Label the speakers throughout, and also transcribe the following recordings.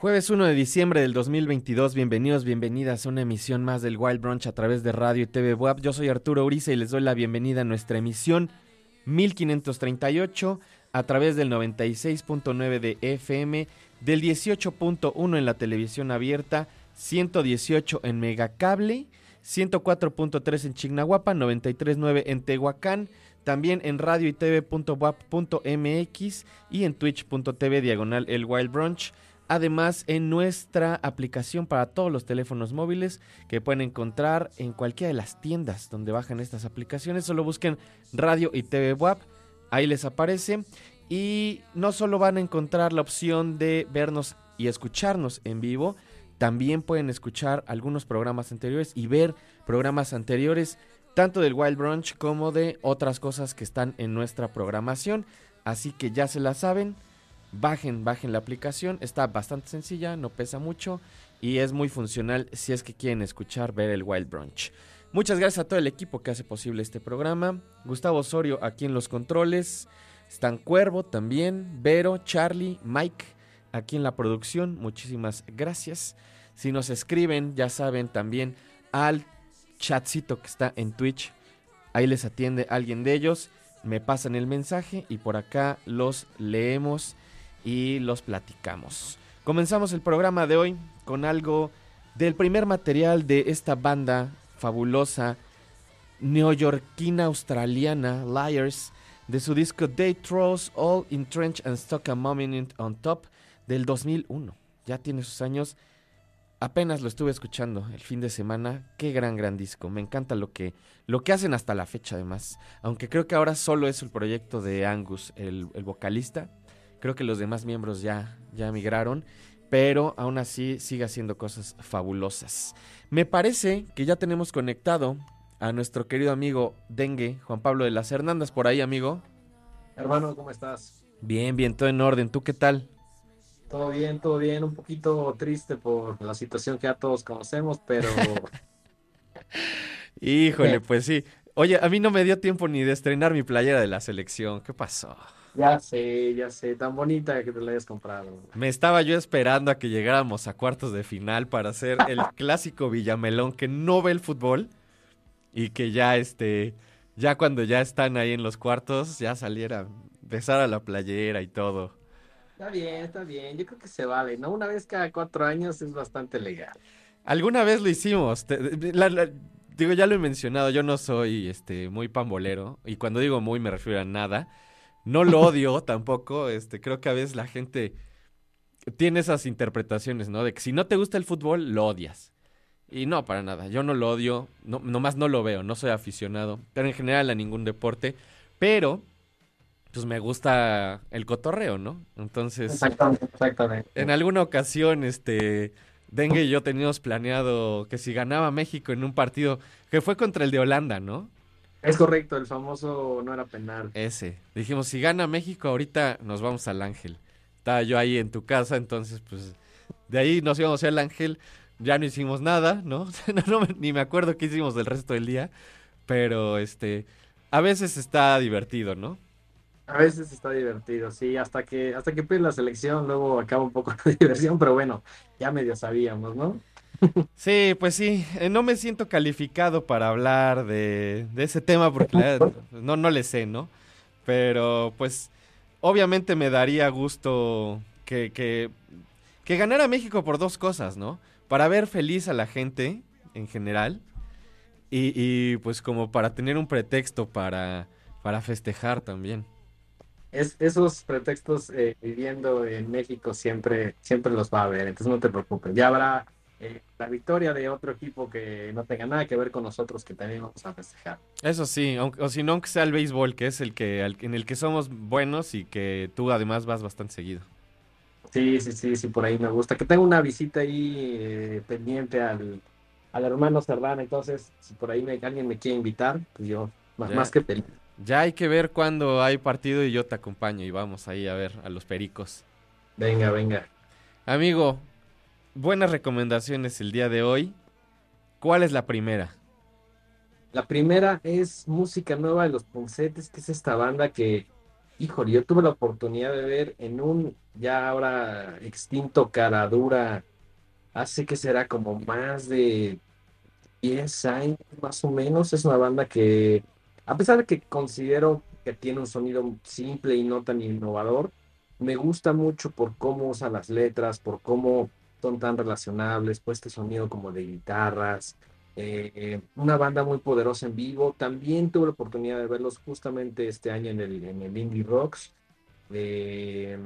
Speaker 1: Jueves 1 de diciembre del 2022, bienvenidos, bienvenidas a una emisión más del Wild Brunch a través de radio y TV WAP. Yo soy Arturo Uriza y les doy la bienvenida a nuestra emisión 1538 a través del 96.9 de FM, del 18.1 en la televisión abierta, 118 en Megacable, 104.3 en Chignahuapa, 93.9 en Tehuacán, también en radio y tv.wap.mx y en twitch.tv diagonal el Wild Brunch. Además, en nuestra aplicación para todos los teléfonos móviles que pueden encontrar en cualquiera de las tiendas donde bajan estas aplicaciones, solo busquen Radio y TVWAP. Ahí les aparece. Y no solo van a encontrar la opción de vernos y escucharnos en vivo, también pueden escuchar algunos programas anteriores y ver programas anteriores tanto del Wild Brunch como de otras cosas que están en nuestra programación. Así que ya se la saben, bajen, bajen la aplicación, está bastante sencilla, no pesa mucho y es muy funcional si es que quieren escuchar, ver el Wild Brunch. Muchas gracias a todo el equipo que hace posible este programa. Gustavo Osorio aquí en los controles. Stan Cuervo también, Vero, Charlie, Mike aquí en la producción. Muchísimas gracias. Si nos escriben, ya saben también al chatcito que está en Twitch. Ahí les atiende alguien de ellos. Me pasan el mensaje y por acá los leemos y los platicamos. Comenzamos el programa de hoy con algo del primer material de esta banda fabulosa neoyorquina australiana Liars de su disco Day Throws All in Trench and Stuck a Moment on Top del 2001. Ya tiene sus años. Apenas lo estuve escuchando el fin de semana. Qué gran, gran disco. Me encanta lo que, lo que hacen hasta la fecha, además. Aunque creo que ahora solo es el proyecto de Angus, el, el vocalista. Creo que los demás miembros ya, ya migraron. Pero aún así sigue haciendo cosas fabulosas. Me parece que ya tenemos conectado a nuestro querido amigo Dengue, Juan Pablo de las Hernandas, por ahí, amigo.
Speaker 2: Hermano, ¿cómo estás?
Speaker 1: Bien, bien, todo en orden. ¿Tú qué tal?
Speaker 2: Todo bien, todo bien. Un poquito triste por la situación que ya todos conocemos, pero
Speaker 1: Híjole, pues sí. Oye, a mí no me dio tiempo ni de estrenar mi playera de la selección. ¿Qué pasó?
Speaker 2: ya sé, ya sé, tan bonita que te la hayas comprado.
Speaker 1: Me estaba yo esperando a que llegáramos a cuartos de final para hacer el clásico Villamelón que no ve el fútbol y que ya este ya cuando ya están ahí en los cuartos ya saliera besar a la playera y todo.
Speaker 2: Está bien, está bien. Yo creo que se vale, ¿no? Una vez cada cuatro años es bastante legal.
Speaker 1: Alguna vez lo hicimos. te- la- la- digo, ya lo he mencionado, yo no soy este muy pambolero y cuando digo muy me refiero a nada. No lo odio tampoco, este creo que a veces la gente tiene esas interpretaciones, ¿no? De que si no te gusta el fútbol, lo odias. Y no, para nada. Yo no lo odio, no, nomás no lo veo, no soy aficionado, pero en general a ningún deporte. Pero, pues me gusta el cotorreo, ¿no? Entonces,
Speaker 2: Exactamente, exactamente.
Speaker 1: en alguna ocasión, este, Dengue y yo teníamos planeado que si ganaba México en un partido, que fue contra el de Holanda, ¿no?
Speaker 2: Es correcto, el famoso no era penal.
Speaker 1: Ese. Dijimos, si gana México, ahorita nos vamos al Ángel. Estaba yo ahí en tu casa, entonces, pues, de ahí nos íbamos al Ángel. Ya no hicimos nada, ¿no? No, no ni me acuerdo qué hicimos del resto del día. Pero, este, a veces está divertido, ¿no?
Speaker 2: A veces está divertido, sí, hasta que hasta que pierde la selección, luego acaba un poco la diversión, pero bueno, ya medio sabíamos, ¿no?
Speaker 1: Sí, pues sí, eh, no me siento calificado para hablar de, de ese tema porque la no, no le sé, ¿no? Pero pues obviamente me daría gusto que, que, que ganara México por dos cosas, ¿no? Para ver feliz a la gente en general y, y, pues como para tener un pretexto para, para festejar también.
Speaker 2: Es, esos pretextos eh, viviendo en México siempre, siempre los va a haber, entonces no te preocupes. Ya habrá eh, la victoria de otro equipo que no tenga nada que ver con nosotros que también vamos a festejar.
Speaker 1: Eso sí, o si no, aunque sea el béisbol, que es el que al- en el que somos buenos y que tú además vas bastante seguido.
Speaker 2: Sí, sí, sí, sí, por ahí me gusta. Que tengo una visita ahí eh, pendiente al, al hermano Cerdán, entonces si por ahí me- alguien me quiere invitar, pues yo más, más que feliz.
Speaker 1: Ya hay que ver cuándo hay partido y yo te acompaño y vamos ahí a ver a los pericos.
Speaker 2: Venga, venga.
Speaker 1: Amigo, buenas recomendaciones el día de hoy. ¿Cuál es la primera?
Speaker 2: La primera es música nueva de los Puncetes, que es esta banda que, híjole, yo tuve la oportunidad de ver en un ya ahora extinto cara dura, hace que será como más de 10 años más o menos. Es una banda que, a pesar de que considero que tiene un sonido simple y no tan innovador, me gusta mucho por cómo usa las letras, por cómo son tan relacionables, pues este sonido como de guitarras eh, una banda muy poderosa en vivo. También tuve la oportunidad de verlos justamente este año en el, Indie Rocks. Eh,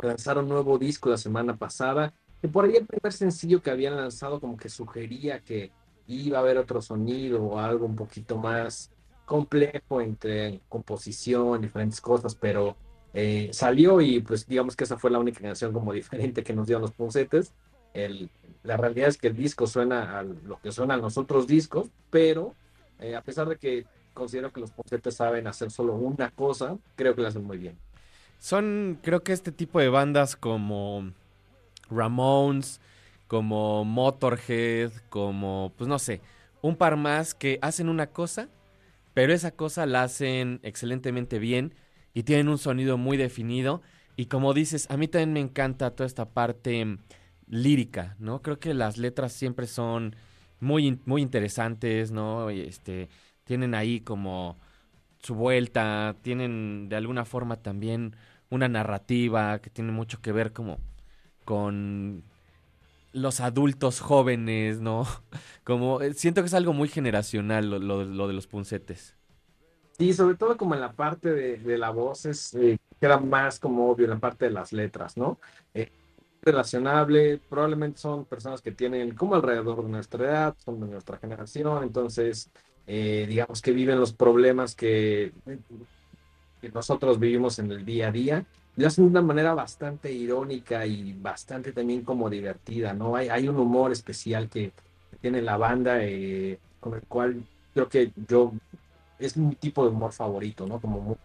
Speaker 2: lanzaron nuevo disco la semana pasada, que por ahí el primer sencillo que habían lanzado como que sugería que iba a haber otro sonido o algo un poquito más complejo entre composición, diferentes cosas, pero eh, salió y pues digamos que esa fue la única canción como diferente que nos dieron los puncetes. El, la realidad es que el disco suena a lo que suenan los otros discos, pero eh, a pesar de que considero que los puncetes saben hacer solo una cosa, creo que lo hacen muy bien.
Speaker 1: Son, creo que este tipo de bandas como Ramones, como Motorhead, como, pues no sé, un par más que hacen una cosa, pero esa cosa la hacen excelentemente bien y tienen un sonido muy definido. Y como dices, a mí también me encanta toda esta parte lírica, ¿no? Creo que las letras siempre son muy, muy interesantes, ¿no? Este, tienen ahí como su vuelta, tienen de alguna forma también una narrativa que tiene mucho que ver como con los adultos jóvenes, ¿no? Como eh, siento que es algo muy generacional lo, lo, lo de los puncetes.
Speaker 2: Sí, sobre todo como en la parte de, la voz es, eh, queda más como obvio en la parte de las letras, ¿no? Eh, relacionable, probablemente son personas que tienen como alrededor de nuestra edad, son de nuestra generación, entonces eh, digamos que viven los problemas que nosotros vivimos en el día a día, lo hacen de una manera bastante irónica y bastante también como divertida, ¿no? Hay, hay un humor especial que tiene la banda eh, con el cual creo que yo es mi tipo de humor favorito, ¿no? Como muy,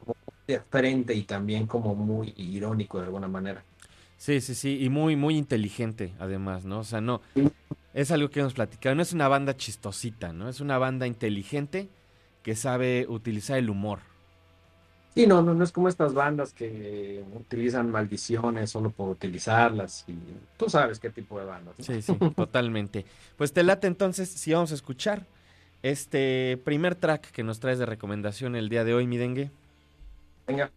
Speaker 2: como muy de frente y también como muy irónico de alguna manera.
Speaker 1: Sí, sí, sí, y muy, muy inteligente además, ¿no? O sea, no, es algo que hemos platicado, no es una banda chistosita, ¿no? Es una banda inteligente que sabe utilizar el humor.
Speaker 2: Sí, no, no, no es como estas bandas que utilizan maldiciones solo por utilizarlas y tú sabes qué tipo de bandas. ¿no?
Speaker 1: Sí, sí, totalmente. Pues te late entonces si vamos a escuchar este primer track que nos traes de recomendación el día de hoy, mi dengue.
Speaker 2: Venga.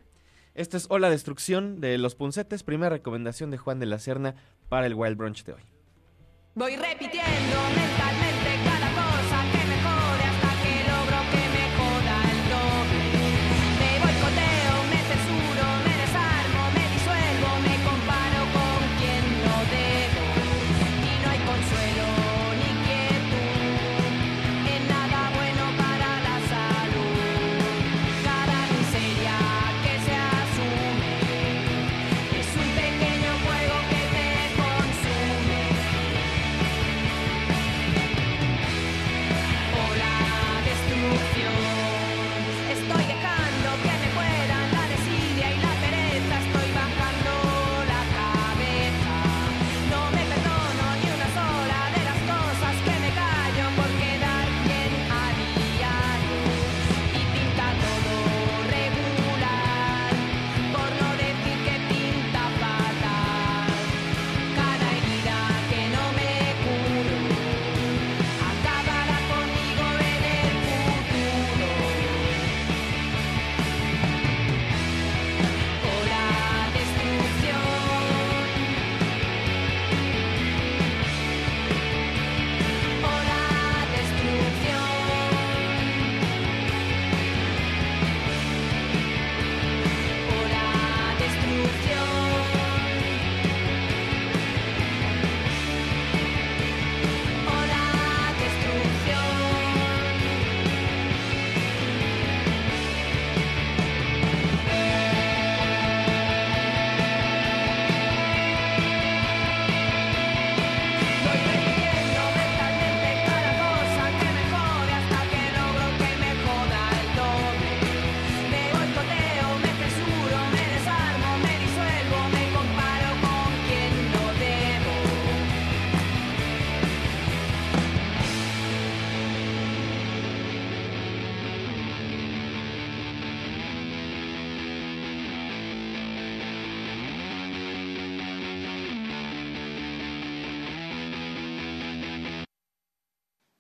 Speaker 1: Esta es Hola Destrucción de Los Puncetes, primera recomendación de Juan de la Serna para el Wild Brunch de hoy.
Speaker 3: Voy repitiendo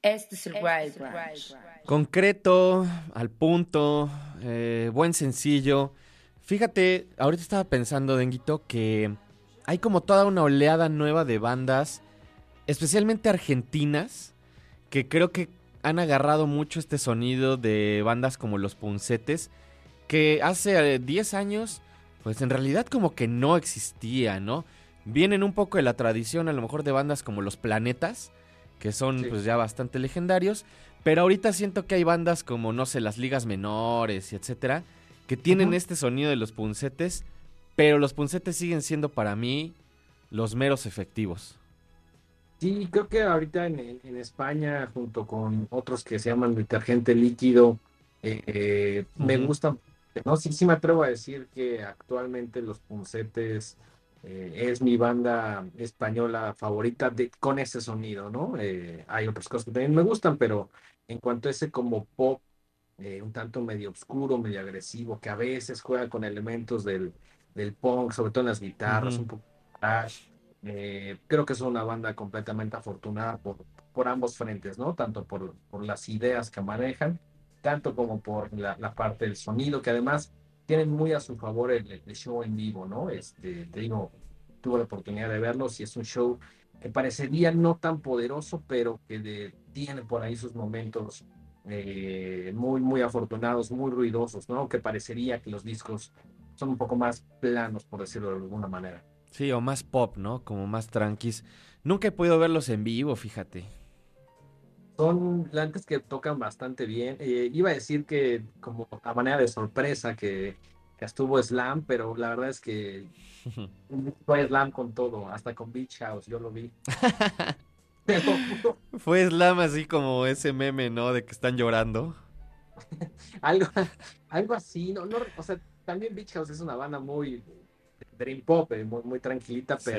Speaker 4: Este es el Wild Brunch.
Speaker 1: Concreto, al punto, eh, buen sencillo. Fíjate, ahorita estaba pensando, Denguito, que hay como toda una oleada nueva de bandas, especialmente argentinas, que creo que han agarrado mucho este sonido de bandas como Los Puncetes, que hace eh, 10 años pues en realidad como que no existía, ¿no? Vienen un poco de la tradición a lo mejor de bandas como Los Planetas, que son
Speaker 2: Sí.
Speaker 1: pues ya bastante legendarios, pero ahorita siento que hay bandas como, no sé, las ligas menores y etcétera, que tienen este sonido de los puncetes, pero los puncetes siguen siendo para mí los meros efectivos.
Speaker 2: Sí, creo que ahorita en, España, junto con otros que se llaman detergente líquido, eh, eh, me gustan. No, sí, sí me atrevo a decir que actualmente los Puncetes eh, es mi banda española favorita de, con ese sonido, ¿no? Eh, hay otras cosas que también me gustan, pero en cuanto a ese como pop, eh, un tanto medio oscuro, medio agresivo, que a veces juega con elementos del, del punk, sobre todo en las guitarras,
Speaker 1: Ujú.
Speaker 2: un poco de thrash, eh, creo que es una banda completamente afortunada por, por ambos frentes, ¿no? Tanto por, por las ideas que manejan, tanto como por la, la parte del sonido, que además tienen muy a su favor el, show en vivo, ¿no? Este, te digo, tuve la oportunidad de verlos y es un show que parecería no tan poderoso, pero que de- tiene por ahí sus momentos eh, muy, muy afortunados, muy ruidosos, ¿no? Que parecería que los discos son un poco más planos, por decirlo de alguna manera.
Speaker 1: Sí, o más pop, ¿no? Como más tranquis. Nunca he podido verlos en vivo, fíjate.
Speaker 2: Son antes que tocan bastante bien. Eh, iba a decir que como a manera de sorpresa que, que estuvo Slam, pero la verdad es que fue Slam con todo, hasta con Beach House, yo lo vi. Pero
Speaker 1: Fue Slam así como ese meme, ¿no? De que están llorando.
Speaker 2: algo, algo así, no, no, o sea, también Beach House es una banda muy dream pop, eh, muy, muy tranquilita,
Speaker 1: Sí.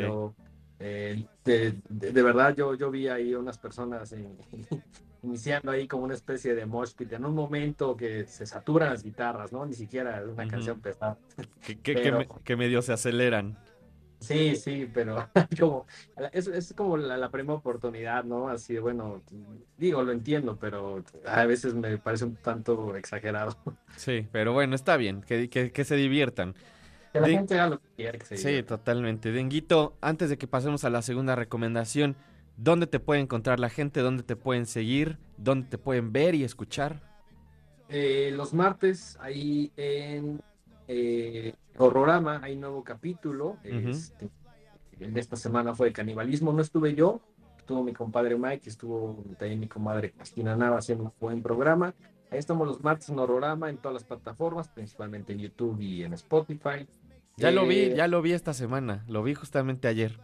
Speaker 2: Eh, de, de- de verdad yo, yo vi ahí unas personas en- iniciando ahí como una especie de mosh pit en un momento que se saturan las guitarras, ¿no? Ni siquiera una canción pesada.
Speaker 1: Que, que, que
Speaker 2: Pero-
Speaker 1: me- que medio se aceleran.
Speaker 2: Sí, sí, pero como, es, es como la, la primera oportunidad, ¿no? Así de, bueno, digo, lo entiendo, pero a veces me parece un tanto exagerado.
Speaker 1: Sí, pero bueno, está bien, que, que, que se diviertan.
Speaker 2: Que la
Speaker 1: Di-
Speaker 2: gente haga lo que quiera que se
Speaker 1: Sí, totalmente. Denguito, antes de que pasemos a la segunda recomendación, ¿dónde te puede encontrar la gente? ¿Dónde te pueden seguir? ¿Dónde te pueden ver y escuchar?
Speaker 2: Eh, los martes ahí en eh, Horrorama hay nuevo capítulo. Este, en esta semana fue de canibalismo. No estuve yo, estuvo mi compadre Mike, estuvo también mi comadre Cristina Nava haciendo un buen programa. Ahí estamos los martes en Horrorama en todas las plataformas, principalmente en YouTube y en Spotify.
Speaker 1: Ya lo vi,
Speaker 2: Eh,
Speaker 1: ya lo vi esta semana, lo vi justamente ayer.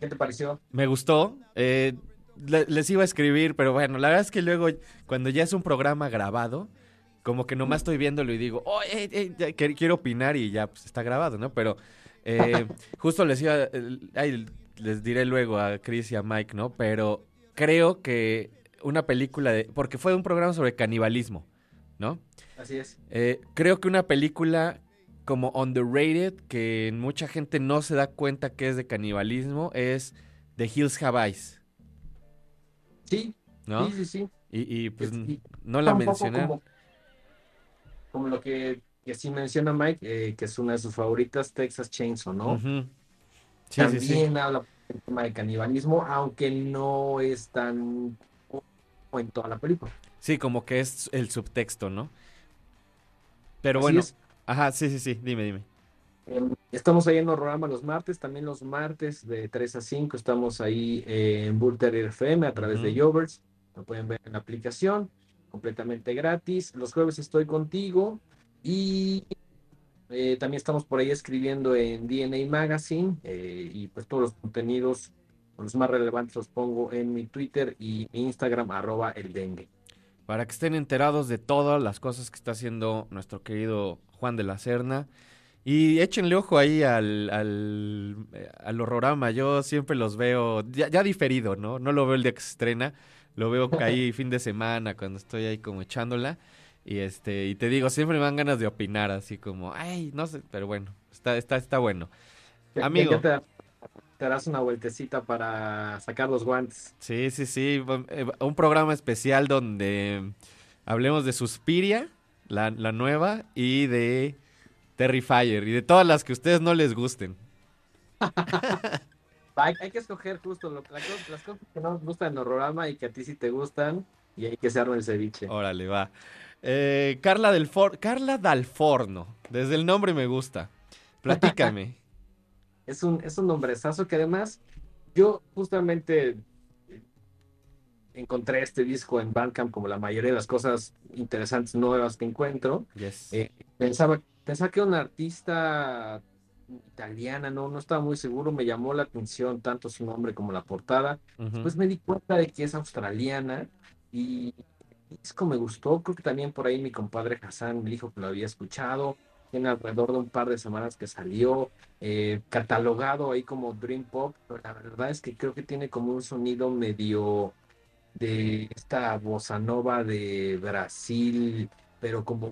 Speaker 2: ¿Qué te pareció?
Speaker 1: Me gustó. eh, le- les iba a escribir, pero bueno, la verdad es que luego, cuando ya es un programa grabado, como que nomás estoy viéndolo y digo, oh, eh, quiero opinar y ya pues, está grabado, ¿no? Pero eh, justo les iba, ay, les diré luego a Chris y a Mike, ¿no? Pero creo que una película de, porque fue un programa sobre canibalismo, ¿no?
Speaker 2: Así es.
Speaker 1: Eh, creo que una película como underrated, que mucha gente no se da cuenta que es de canibalismo, es The Hills Have Eyes,
Speaker 2: Sí,
Speaker 1: ¿no?
Speaker 2: sí, sí, sí.
Speaker 1: Y, y, pues
Speaker 2: Y-
Speaker 1: no la mencioné.
Speaker 2: Como, como lo que, que sí menciona Mike, eh, que es una de sus favoritas, Texas Chainsaw, ¿no?
Speaker 1: Sí,
Speaker 2: También
Speaker 1: sí.
Speaker 2: habla del tema de canibalismo, aunque no es tan en toda la película.
Speaker 1: Sí, como que es el subtexto, ¿no? Pero
Speaker 2: Así
Speaker 1: bueno,
Speaker 2: es.
Speaker 1: Ajá, sí, sí, sí, dime, dime.
Speaker 2: Em, Estamos ahí en Horrorama los martes, también los martes de 3 a 5 estamos ahí en Bull Terrier FM a través de. Jovers, lo pueden ver en la aplicación, completamente gratis. Los jueves estoy contigo y eh, también estamos por ahí escribiendo en DNA Magazine eh, y pues todos los contenidos, los más relevantes los pongo en mi Twitter y mi Instagram arroba el dengue.
Speaker 1: Para que estén enterados de todas las cosas que está haciendo nuestro querido Juan de la Serna. Y échenle ojo ahí al, al, eh, al horrorama. Yo siempre los veo ya, ya diferido, ¿no? No lo veo el día que se estrena. Lo veo ahí fin de semana cuando estoy ahí como echándola. Y este, y te digo, siempre me dan ganas de opinar, así como, ay, no sé, pero bueno, está, está, está bueno. Amigo.
Speaker 2: Te darás una vueltecita para sacar los guantes.
Speaker 1: Sí, sí, sí. eh, Un programa especial donde hablemos de Suspiria, la, la nueva, y de Terrifier, y de todas las que a ustedes no les gusten.
Speaker 2: Hay, hay que escoger justo lo- las cosas que no nos gustan en Horrorama y que a ti sí te gustan y hay que se arme el ceviche.
Speaker 1: Órale, va. Eh, Carla, del For- Carla Dalforno, desde el nombre me gusta. Platícame.
Speaker 2: Es un, es un nombrezazo que además yo justamente encontré este disco en Bandcamp como la mayoría de las cosas interesantes nuevas que encuentro.
Speaker 1: Yes.
Speaker 2: Eh, pensaba, pensaba que era una artista italiana, no, no estaba muy seguro, me llamó la atención tanto su nombre como la portada.
Speaker 1: Ujú.
Speaker 2: Pues me di cuenta de que es australiana y el disco me gustó. Creo que también por ahí mi compadre Hassan me dijo que lo había escuchado. Tiene alrededor de un par de semanas que salió, eh, catalogado ahí como Dream Pop, pero la verdad es que creo que tiene como un sonido medio de esta bossa nova de Brasil, pero como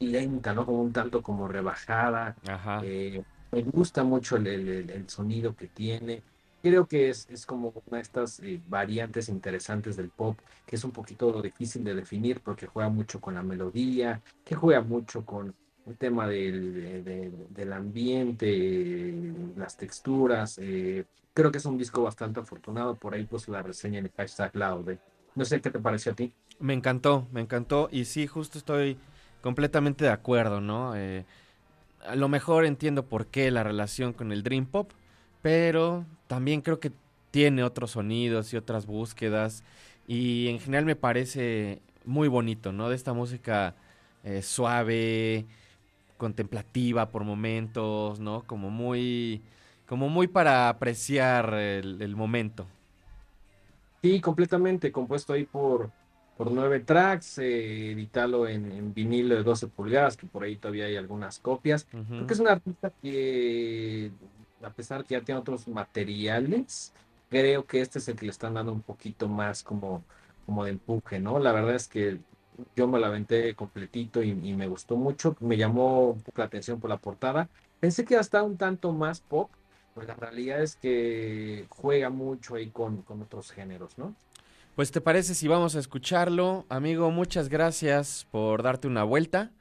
Speaker 2: lenta, ¿no? Como un tanto como rebajada.
Speaker 1: Ajá.
Speaker 2: Eh, me gusta mucho el, el- el- el sonido que tiene. Creo que es, es como una de estas eh, variantes interesantes del pop, que es un poquito difícil de definir porque juega mucho con la melodía, que juega mucho con el tema del, de- de- del ambiente, las texturas. eh, creo que es un disco bastante afortunado. Por ahí puse la reseña en el hashtag Laude. No sé qué te pareció a ti.
Speaker 1: Me encantó, me encantó. Y sí, justo estoy completamente de acuerdo, ¿no? Eh, a lo mejor entiendo por qué la relación con el Dream Pop, pero también creo que tiene otros sonidos y otras búsquedas. Y en general me parece muy bonito, ¿no? De esta música eh, suave, contemplativa por momentos, ¿no? Como muy, como muy para apreciar el, el momento.
Speaker 2: Sí, completamente, compuesto ahí por, por nueve tracks, eh, editalo en, en vinilo de 12 pulgadas, que por ahí todavía hay algunas copias.
Speaker 1: Ujú.
Speaker 2: Creo que es un artista que, a pesar que ya tiene otros materiales, creo que este es el que le están dando un poquito más como, como de empuje, ¿no? La verdad es que yo me la aventé completito y, me gustó mucho, me llamó un poco la atención por la portada. Pensé que hasta un tanto más pop, pues la realidad es que juega mucho ahí con, con otros géneros, ¿no?
Speaker 1: Pues te parece si vamos a escucharlo, amigo, muchas gracias por darte una vuelta.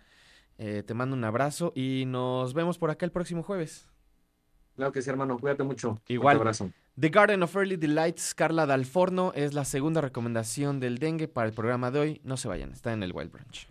Speaker 1: Eh, te mando un abrazo y nos vemos por acá el próximo jueves.
Speaker 2: Claro que sí, hermano, cuídate mucho.
Speaker 1: Igual.
Speaker 2: Un abrazo.
Speaker 1: The Garden of Early Delights, Carla Dalforno, es la segunda recomendación del dengue para el programa de hoy. No se vayan, está en el Wild Branch.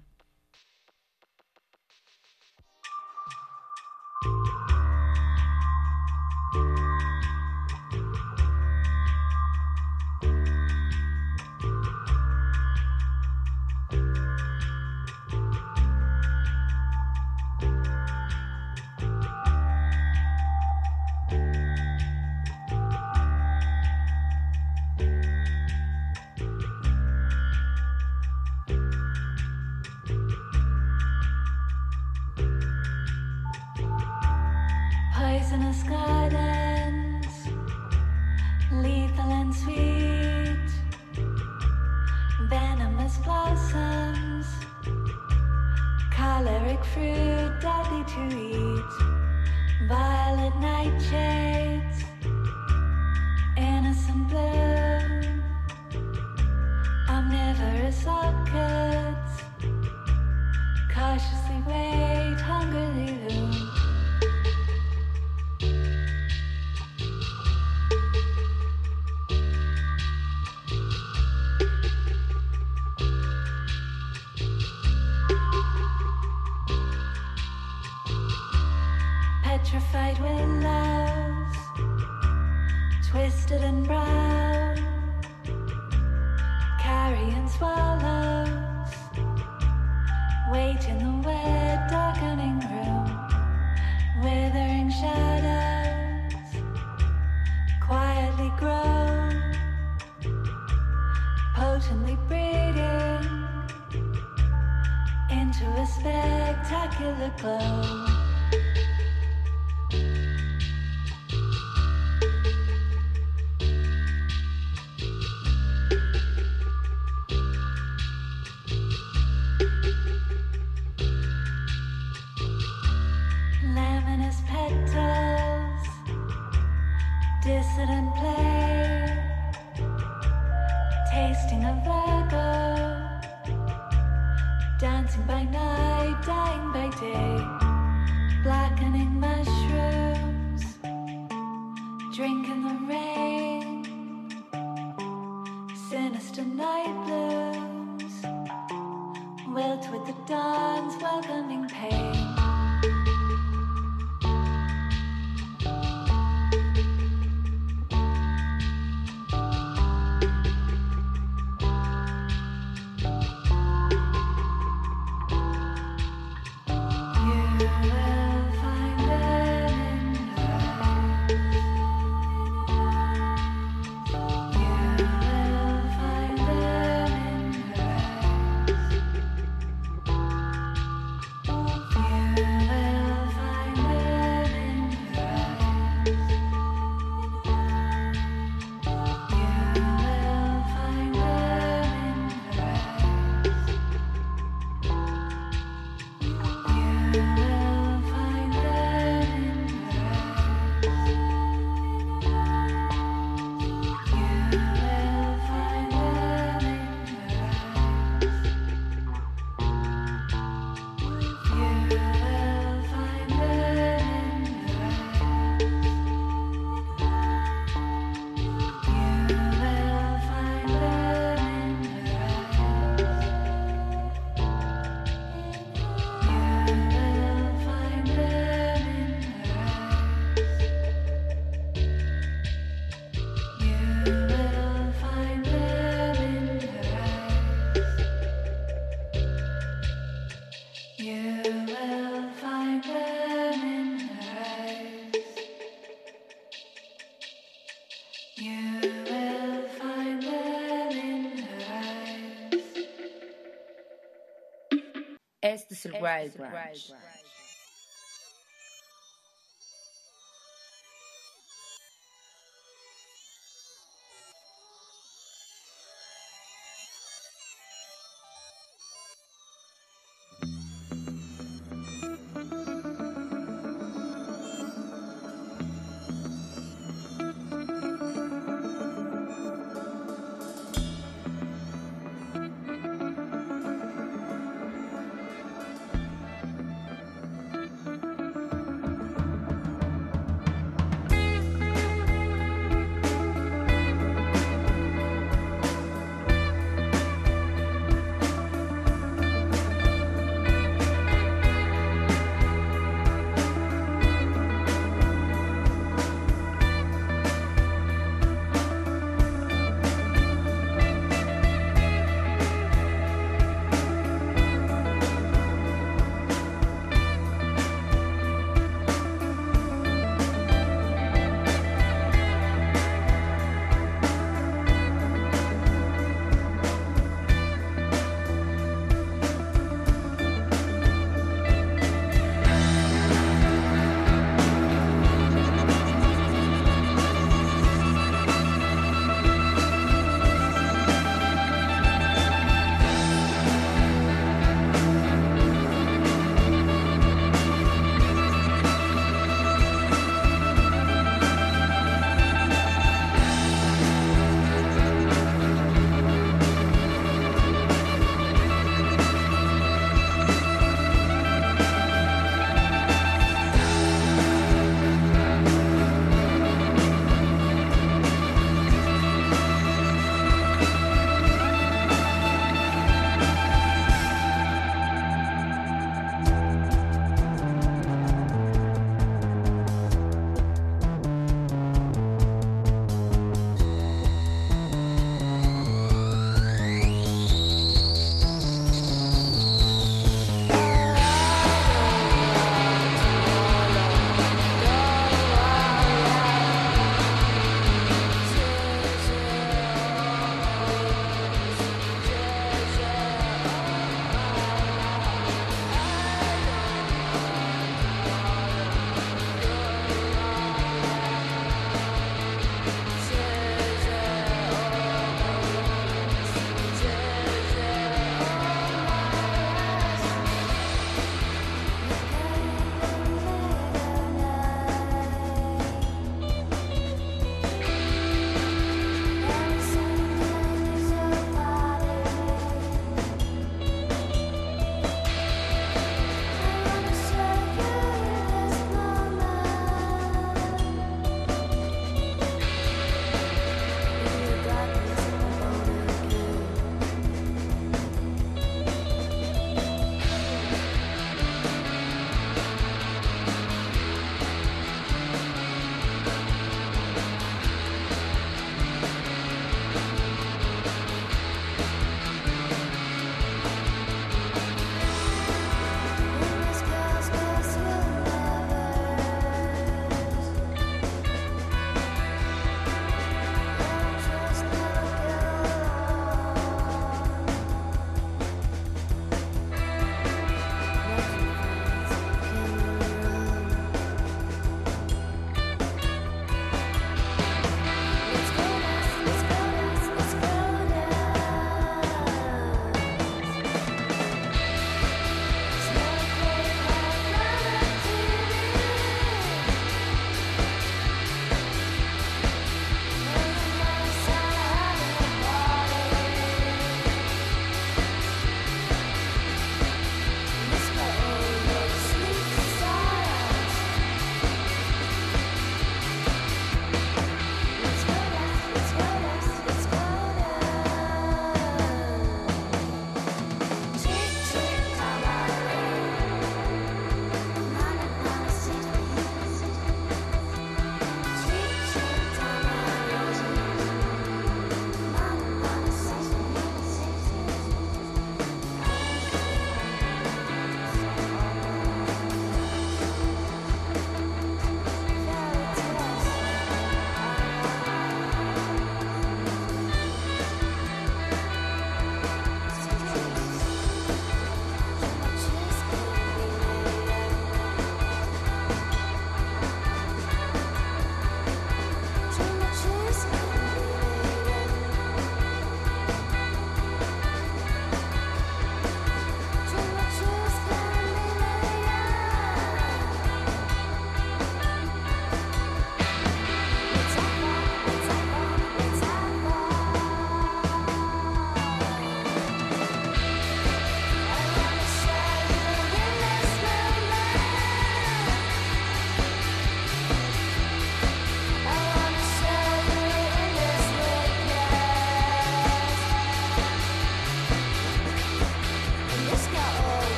Speaker 5: Este es el Wild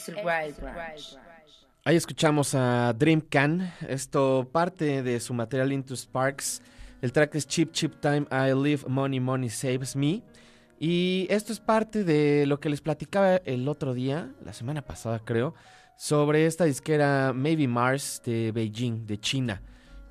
Speaker 4: es el Wild Branch.
Speaker 1: Ahí escuchamos a Dream Can, esto parte de su material Into Sparks. El track es Cheap Cheap Time, I Live Money Money Saves Me. Y esto es parte de lo que les platicaba el otro día, la semana pasada creo, sobre esta disquera Maybe Mars de Beijing, de China.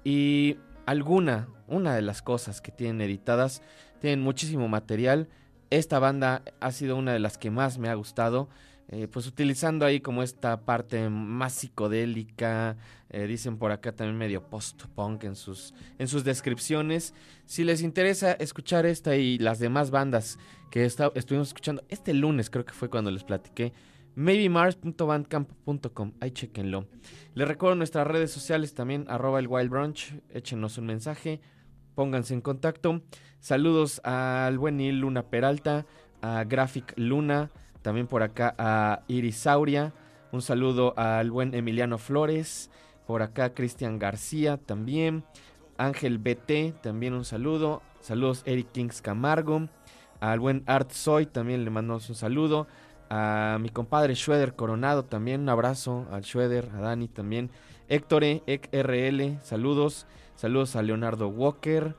Speaker 1: Y alguna, una de las cosas que tienen editadas, tienen muchísimo material. Esta banda ha sido una de las que más me ha gustado. Eh, pues utilizando ahí como esta parte más psicodélica, eh, dicen por acá también medio post-punk en sus, en sus descripciones. Si les interesa escuchar esta y las demás bandas que esta- estuvimos escuchando este lunes, creo que fue cuando les platiqué, maybemars.bandcamp.com, ahí chequenlo. Les recuerdo nuestras redes sociales también, arroba el Wild Brunch, échenos un mensaje, pónganse en contacto. Saludos al buen Luna Peralta, a Graphic Luna, también por acá a Irisauria, un saludo al buen Emiliano Flores, por acá Cristian García también, Ángel BT, también un saludo, saludos Eric Kings Camargo, al buen Art Soy también le mandamos un saludo, a mi compadre Schroeder Coronado también, un abrazo. Al Schroeder, a Dani también, Héctor E, RL, saludos, saludos a Leonardo Walker,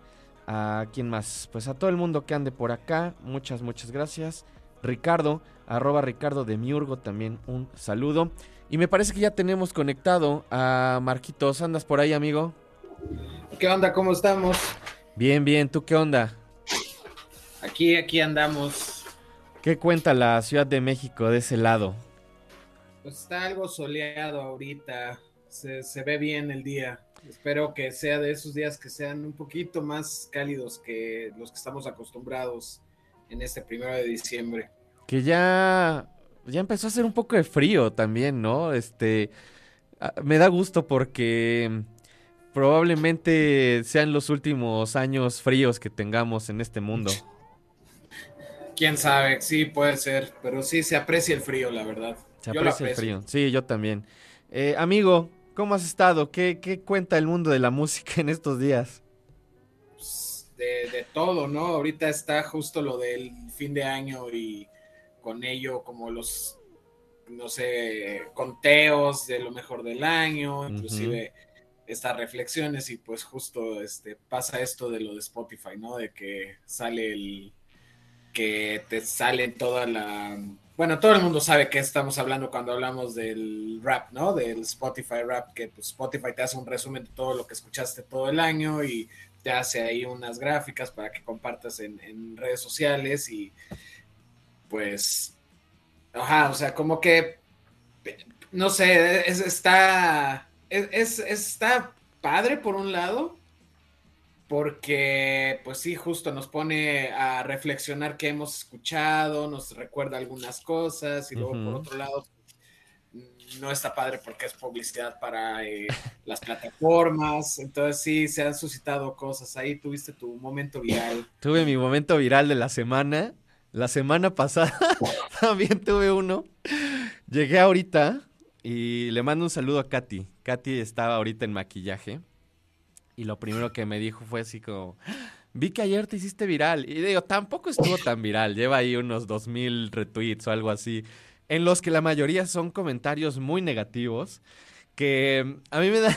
Speaker 1: a quién más, pues a todo el mundo que ande por acá, muchas, muchas gracias. Ricardo, arroba Ricardo de Miurgo, también un saludo. Y me parece que ya tenemos conectado a Marquitos. ¿Andas por ahí, amigo?
Speaker 6: ¿Qué onda? ¿Cómo estamos?
Speaker 1: Bien, bien. ¿Tú qué onda?
Speaker 6: Aquí, aquí andamos.
Speaker 1: ¿Qué cuenta la Ciudad de México de ese lado?
Speaker 6: Pues está algo soleado ahorita. Se, se ve bien el día. Espero que sea de esos días que sean un poquito más cálidos que los que estamos acostumbrados en este primero de diciembre.
Speaker 1: Que ya, ya empezó a hacer un poco de frío también, ¿no? Este, me da gusto porque probablemente sean los últimos años fríos que tengamos en este mundo.
Speaker 6: Quién sabe, sí puede ser, pero sí se aprecia el frío, la verdad.
Speaker 1: Se
Speaker 6: Yo
Speaker 1: aprecia el frío. Sí, yo también. Eh, amigo, ¿cómo has estado? ¿Qué, ¿Qué cuenta el mundo de la música en estos días?
Speaker 6: Pues, de, de todo, ¿no? Ahorita está justo lo del fin de año y con ello como los, no sé, conteos de lo mejor del año, inclusive estas reflexiones y pues justo este pasa esto de lo de Spotify, ¿no? De que sale el que te sale toda la bueno, todo el mundo sabe que estamos hablando cuando hablamos del rap, ¿no? Del Spotify rap, que pues, Spotify te hace un resumen de todo lo que escuchaste todo el año y te hace ahí unas gráficas para que compartas en, en redes sociales y pues, ajá, o sea, como que, no sé, es- está, es, es- está padre por un lado, porque pues sí, justo nos pone a reflexionar qué hemos escuchado, nos recuerda algunas cosas y luego por otro lado no está padre porque es publicidad para eh, las plataformas, entonces sí, se han suscitado cosas ahí, tuviste tu momento viral.
Speaker 1: Tuve mi momento viral de la semana. La semana pasada también tuve uno. Llegué ahorita y le mando un saludo a Katy. Katy estaba ahorita en maquillaje. Y lo primero que me dijo fue así como, vi que ayer te hiciste viral. Y digo, tampoco estuvo tan viral. Lleva ahí unos 2000 retweets o algo así. En los que la mayoría son comentarios muy negativos. Que a mí me da...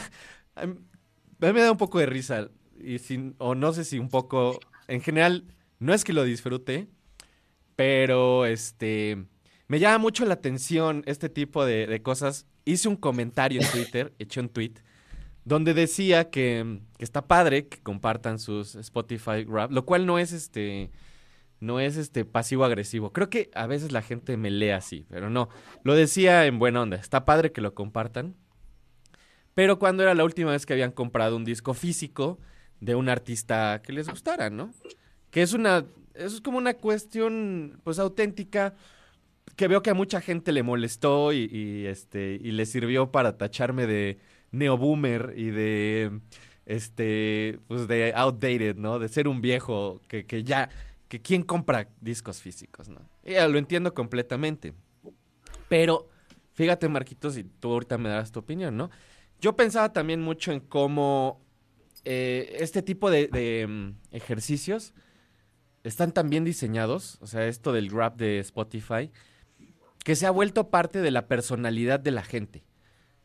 Speaker 1: Me da un poco de risa. Y o no sé si un poco... En general, no es que lo disfrute. Pero este... Me llama mucho la atención este tipo de, cosas. Hice un comentario en Twitter, eché un tweet, donde decía que, que está padre que compartan sus Spotify Rap, lo cual no es este no es este pasivo agresivo. Creo que a veces la gente me lee así, pero no. Lo decía en buena onda. Está padre que lo compartan. Pero cuando era la última vez que habían comprado un disco físico de un artista que les gustara, ¿no? Que es una eso es como una cuestión pues auténtica que veo que a mucha gente le molestó y, este y le sirvió para tacharme de neoboomer y de este pues de outdated, ¿no? De ser un viejo que, que ya que quién compra discos físicos, ¿no? Ya lo entiendo completamente. Pero fíjate, Marquitos, y tú ahorita me darás tu opinión, ¿no? Yo pensaba también mucho en cómo eh, este tipo de, de, mm, ejercicios están tan bien diseñados, o sea, esto del rap de Spotify, que se ha vuelto parte de la personalidad de la gente.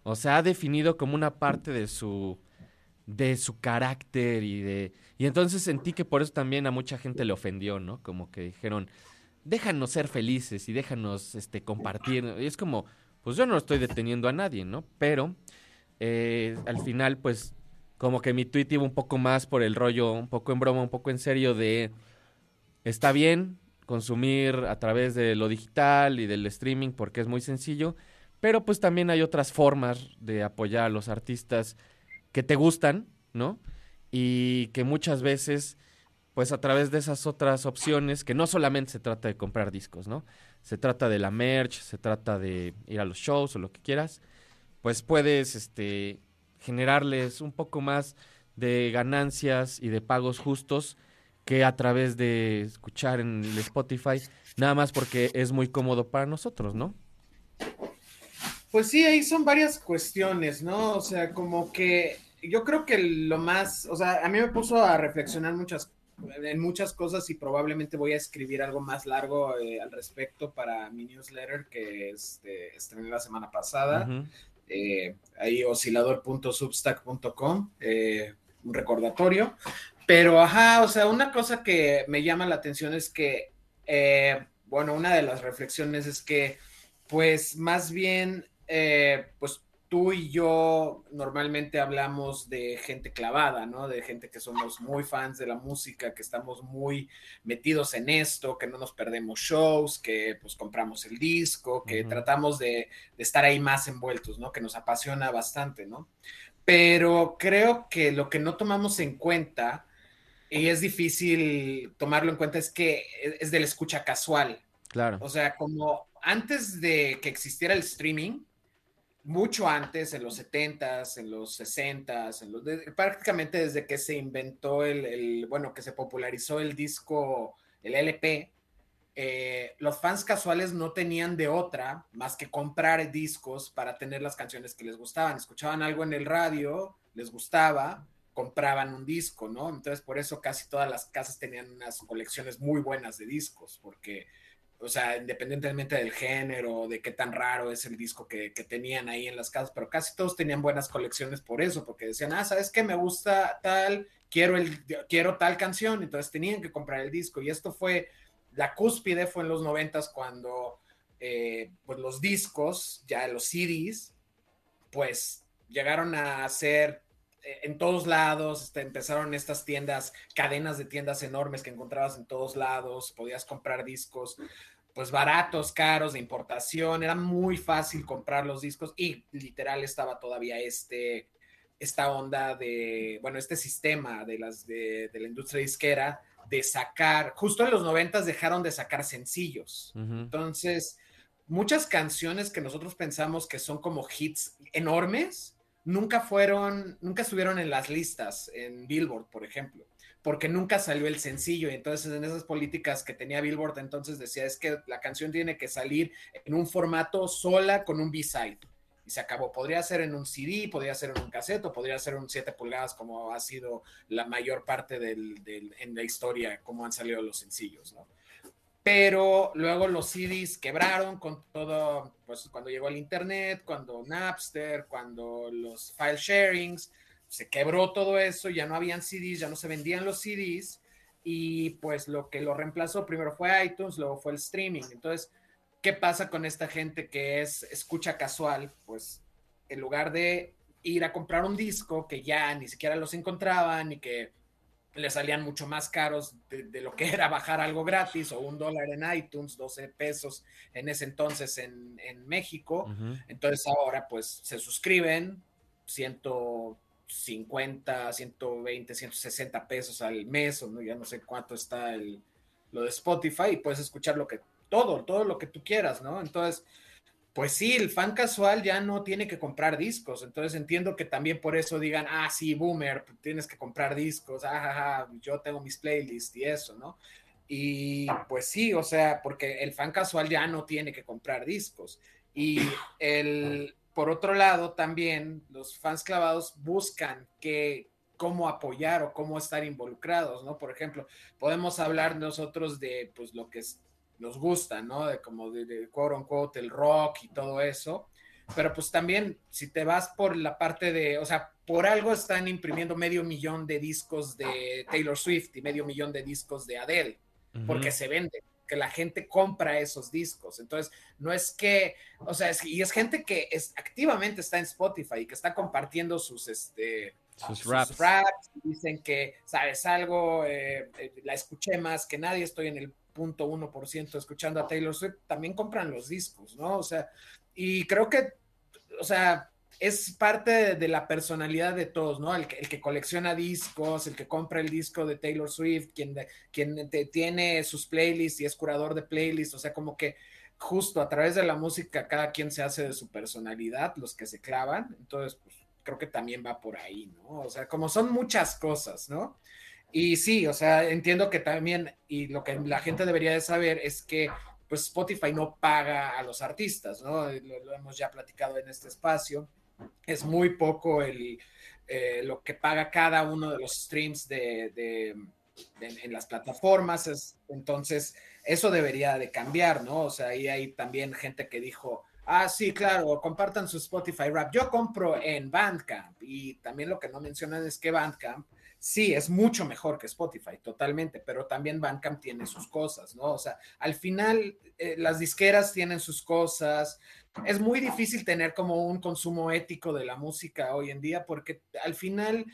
Speaker 1: O sea, ha definido como una parte de su de su carácter y de y entonces sentí que por eso también a mucha gente le ofendió, ¿no? Como que dijeron, "Déjanos ser felices y déjanos este compartir." Y es como, pues yo no estoy deteniendo a nadie, ¿no? Pero eh, al final pues como que mi tweet iba un poco más por el rollo, un poco en broma, un poco en serio de está bien consumir a través de lo digital y del streaming porque es muy sencillo, pero pues también hay otras formas de apoyar a los artistas que te gustan, ¿no? Y que muchas veces, pues a través de esas otras opciones, que no solamente se trata de comprar discos, ¿no? Se trata de la merch, se trata de ir a los shows o lo que quieras, pues puedes, este, generarles un poco más de ganancias y de pagos justos que a través de escuchar en el Spotify, nada más porque es muy cómodo para nosotros, ¿no?
Speaker 6: Pues sí, ahí son varias cuestiones, ¿no? O sea, como que yo creo que lo más, o sea, a mí me puso a reflexionar muchas, en muchas cosas y probablemente voy a escribir algo más largo eh, al respecto para mi newsletter que este, estrené la semana pasada. Eh, ahí oscilador.substack.com, eh, un recordatorio. Pero, ajá, o sea, una cosa que me llama la atención es que, eh, bueno, una de las reflexiones es que, pues, más bien, eh, pues tú y yo normalmente hablamos de gente clavada, ¿no? De gente que somos muy fans de la música, que estamos muy metidos en esto, que no nos perdemos shows, que pues compramos el disco, que tratamos de, de estar ahí más envueltos, ¿no? Que nos apasiona bastante, ¿no? Pero creo que lo que no tomamos en cuenta, y es difícil tomarlo en cuenta, es que es, es de la escucha casual.
Speaker 1: Claro.
Speaker 6: O sea, como antes de que existiera el streaming, mucho antes, en los 70s, en los 60s, en los, de- prácticamente desde que se inventó el, el- bueno, que se popularizó el disco, el LP, eh, los fans casuales no tenían de otra más que comprar discos para tener las canciones que les gustaban. Escuchaban algo en el radio, les gustaba, compraban un disco, ¿no? Entonces, por eso casi todas las casas tenían unas colecciones muy buenas de discos, porque o sea, independientemente del género, de qué tan raro es el disco que, tenían ahí en las casas, pero casi todos tenían buenas colecciones por eso, porque decían, ah, ¿sabes qué? Me gusta tal, quiero, el, quiero tal canción, entonces tenían que comprar el disco. Y esto fue, la cúspide fue en los noventas cuando eh, pues los discos, ya los CDs, pues llegaron a ser en todos lados, este, empezaron estas tiendas, cadenas de tiendas enormes que encontrabas en todos lados, podías comprar discos pues baratos, caros, de importación, era muy fácil comprar los discos y literal estaba todavía este, esta onda de, bueno, este sistema de, las, de, de la industria disquera de sacar, justo en los noventas dejaron de sacar sencillos. Uh -huh. Entonces, muchas canciones que nosotros pensamos que son como hits enormes, nunca fueron, nunca estuvieron en las listas, en Billboard, por ejemplo, porque nunca salió el sencillo. Y entonces, en esas políticas que tenía Billboard, entonces decía, es que la canción tiene que salir en un formato sola con un B-side. Y se acabó. Podría ser en un CD, podría ser en un cassette, o podría ser un 7 pulgadas, como ha sido la mayor parte del, en la historia, como han salido los sencillos, ¿no? Pero luego los CDs quebraron con todo, pues cuando llegó el Internet, cuando Napster, cuando los file sharings, se quebró todo eso, ya no habían CDs, ya no se vendían los CDs, y pues lo que lo reemplazó primero fue iTunes, luego fue el streaming. Entonces, ¿qué pasa con esta gente que es escucha casual? Pues en lugar de ir a comprar un disco que ya ni siquiera los encontraban y que le salían mucho más caros de, de, lo que era bajar algo gratis o un dólar en iTunes, 12 pesos en ese entonces en, en México. Uh -huh. Entonces ahora pues se suscriben 150, 120, 160 pesos al mes o no, ya no sé cuánto está el, lo de Spotify y puedes escuchar lo que todo, todo lo que tú quieras, ¿no? Entonces, pues sí, el fan casual ya no tiene que comprar discos, entonces entiendo que también por eso digan, ah, sí, boomer, tienes que comprar discos, ah, yo tengo mis playlists y eso, ¿no? Y pues sí, o sea, porque el fan casual ya no tiene que comprar discos. Y el, por otro lado, también los fans clavados buscan que cómo apoyar o cómo estar involucrados, ¿no? Por ejemplo, podemos hablar nosotros de pues lo que es nos gusta, ¿no? De como de, de quote unquote el rock y todo eso. Pero pues también, si te vas por la parte de, o sea, por algo están imprimiendo medio millón de discos de Taylor Swift y medio millón de discos de Adele, porque se vende, que la gente compra esos discos. Entonces, no es que, o sea, es- y es gente que es, activamente está en Spotify y que está compartiendo sus, este,
Speaker 1: Sus raps.
Speaker 6: dicen que, sabes, algo, eh, eh, la escuché más que nadie, estoy en el punto 1% escuchando a Taylor Swift, también compran los discos, ¿no? O sea, y creo que, o sea, es parte de, de la personalidad de todos, ¿no? El que, colecciona discos, el que compra el disco de Taylor Swift, quien, quien te- tiene sus playlists y es curador de playlists, o sea, como que justo a través de la música cada quien se hace de su personalidad, los que se clavan, entonces, pues creo que también va por ahí, ¿no? O sea, como son muchas cosas, ¿no? Y sí, o sea, entiendo que también, y lo que la gente debería de saber es que pues Spotify no paga a los artistas, ¿no? Lo, lo hemos ya platicado en este espacio. Es muy poco el, eh, lo que paga cada uno de los streams de, de- en las plataformas. Es, entonces, eso debería de cambiar, ¿no? O sea, ahí hay también gente que dijo, ah, sí, claro, compartan su Spotify Rap. Yo compro en Bandcamp y también lo que no mencionan es que Bandcamp sí es mucho mejor que Spotify, totalmente, pero también Bandcamp tiene sus cosas, ¿no? O sea, al final eh, las disqueras tienen sus cosas. Es muy difícil tener como un consumo ético de la música hoy en día porque al final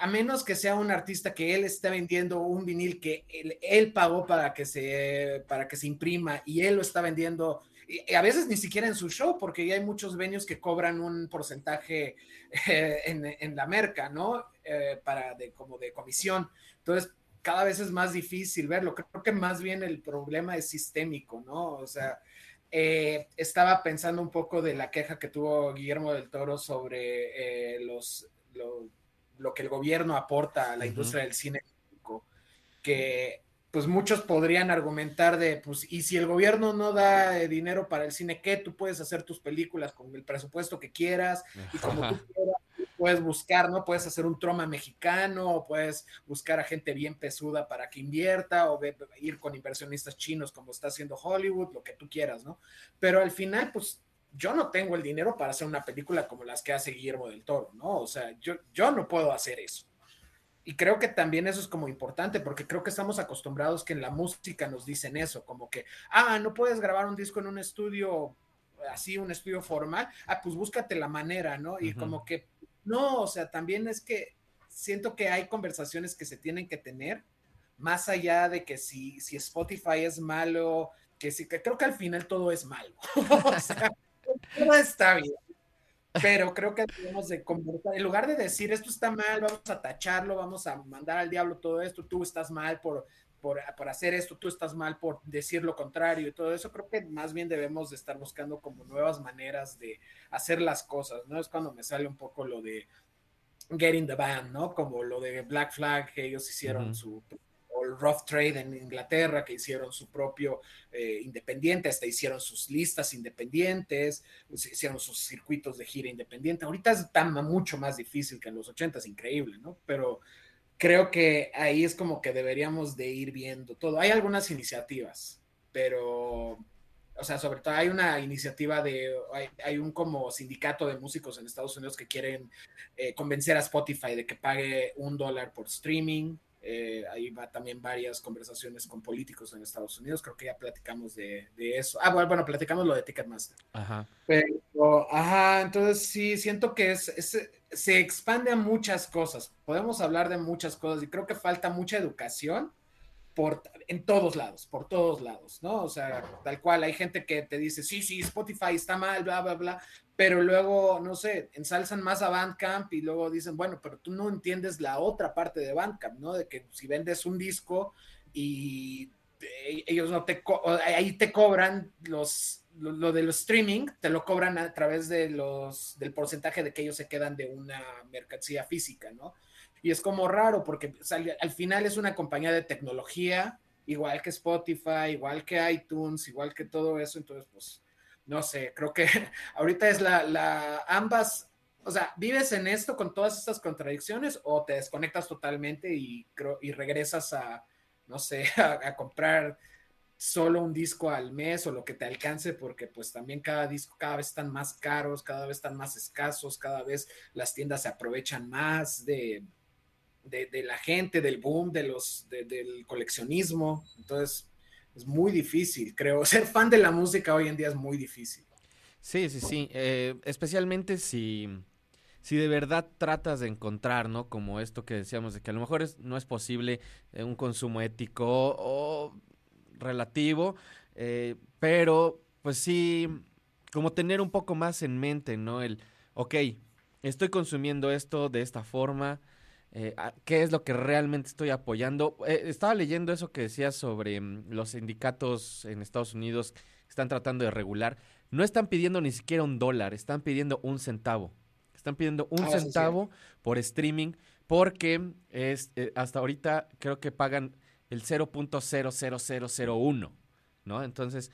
Speaker 6: a menos que sea un artista que él esté vendiendo un vinil que él, él pagó para que, se, para que se imprima y él lo está vendiendo, y a veces ni siquiera en su show, porque ya hay muchos venues que cobran un porcentaje eh, en, en, la merca, ¿no? Eh, para de, como de comisión. Entonces, cada vez es más difícil verlo. Creo que más bien el problema es sistémico, ¿no? O sea, eh, estaba pensando un poco de la queja que tuvo Guillermo del Toro sobre eh, los, los lo que el gobierno aporta a la uh -huh. industria del cine, que pues muchos podrían argumentar de, pues, y si el gobierno no da eh, dinero para el cine, ¿qué? Tú puedes hacer tus películas con el presupuesto que quieras y como tú quieras, puedes buscar, ¿no? Puedes hacer un troma mexicano, o puedes buscar a gente bien pesuda para que invierta, o ir con inversionistas chinos como está haciendo Hollywood, lo que tú quieras, ¿no? Pero al final, pues, yo no tengo el dinero para hacer una película como las que hace Guillermo del Toro, ¿no? O sea, yo, yo no puedo hacer eso. Y creo que también eso es como importante, porque creo que estamos acostumbrados que en la música nos dicen eso, como que, ah, no puedes grabar un disco en un estudio así, un estudio formal, ah, pues búscate la manera, ¿no? Y uh -huh. como que, no, o sea, también es que siento que hay conversaciones que se tienen que tener, más allá de que si, si Spotify es malo, que sí, que creo que al final todo es malo. todo está bien. Pero creo que debemos de conversar, en lugar de decir esto está mal, vamos a tacharlo, vamos a mandar al diablo todo esto, tú estás mal por, por, por hacer esto, tú estás mal por decir lo contrario y todo eso, creo que más bien debemos de estar buscando como nuevas maneras de hacer las cosas, ¿no? Es cuando me sale un poco lo de Getting the Band, ¿no? Como lo de Black Flag, que ellos hicieron uh -huh. su o el Rough Trade en Inglaterra, que hicieron su propio eh, independiente, hasta hicieron sus listas independientes, hicieron sus circuitos de gira independiente. Ahorita está mucho más difícil que en los 80, es increíble, ¿no? Pero creo que ahí es como que deberíamos de ir viendo todo. Hay algunas iniciativas, pero, o sea, sobre todo hay una iniciativa de, hay, hay un como sindicato de músicos en Estados Unidos que quieren eh, convencer a Spotify de que pague un dólar por streaming. Eh, ahí va también varias conversaciones con políticos en Estados Unidos, creo que ya platicamos de, de eso. Ah, bueno, bueno, platicamos lo de Ticketmaster.
Speaker 1: Ajá.
Speaker 6: Pero, ajá, entonces sí, siento que es, es, se expande a muchas cosas. Podemos hablar de muchas cosas y creo que falta mucha educación por, en todos lados, por todos lados, ¿no? O sea, tal cual, hay gente que te dice, sí, sí, Spotify está mal, bla, bla, bla, pero luego, no sé, ensalzan más a Bandcamp y luego dicen, bueno, pero tú no entiendes la otra parte de Bandcamp, ¿no? De que si vendes un disco y ellos no te, ahí te cobran los, lo, lo del streaming, te lo cobran a través de los, del porcentaje de que ellos se quedan de una mercancía física, ¿no? Y es como raro porque o sea, al final es una compañía de tecnología, igual que Spotify, igual que iTunes, igual que todo eso. Entonces, pues, no sé, creo que ahorita es la, la, ambas, o sea, vives en esto con todas estas contradicciones o te desconectas totalmente y, y regresas a, no sé, a, comprar solo un disco al mes o lo que te alcance, porque pues también cada disco cada vez están más caros, cada vez están más escasos, cada vez las tiendas se aprovechan más de, de, la gente, del boom, de los, de- del coleccionismo. Entonces, es muy difícil, creo. Ser fan de la música hoy en día es muy difícil.
Speaker 1: Sí, sí, sí. eh, especialmente si, si de verdad tratas de encontrar, ¿no? Como esto que decíamos, de que a lo mejor es- no es posible eh, un consumo ético o relativo, eh, pero pues sí, como tener un poco más en mente, ¿no? El, ok, estoy consumiendo esto de esta forma, eh, a- ¿qué es lo que realmente estoy apoyando? Estaba leyendo eso que decías sobre mm, los sindicatos en Estados Unidos que están tratando de regular. No están pidiendo ni siquiera un dólar, están pidiendo un centavo. Están pidiendo un
Speaker 6: Ah,
Speaker 1: centavo por streaming porque es, eh, hasta ahorita creo que pagan el 0.00001, ¿no? Entonces,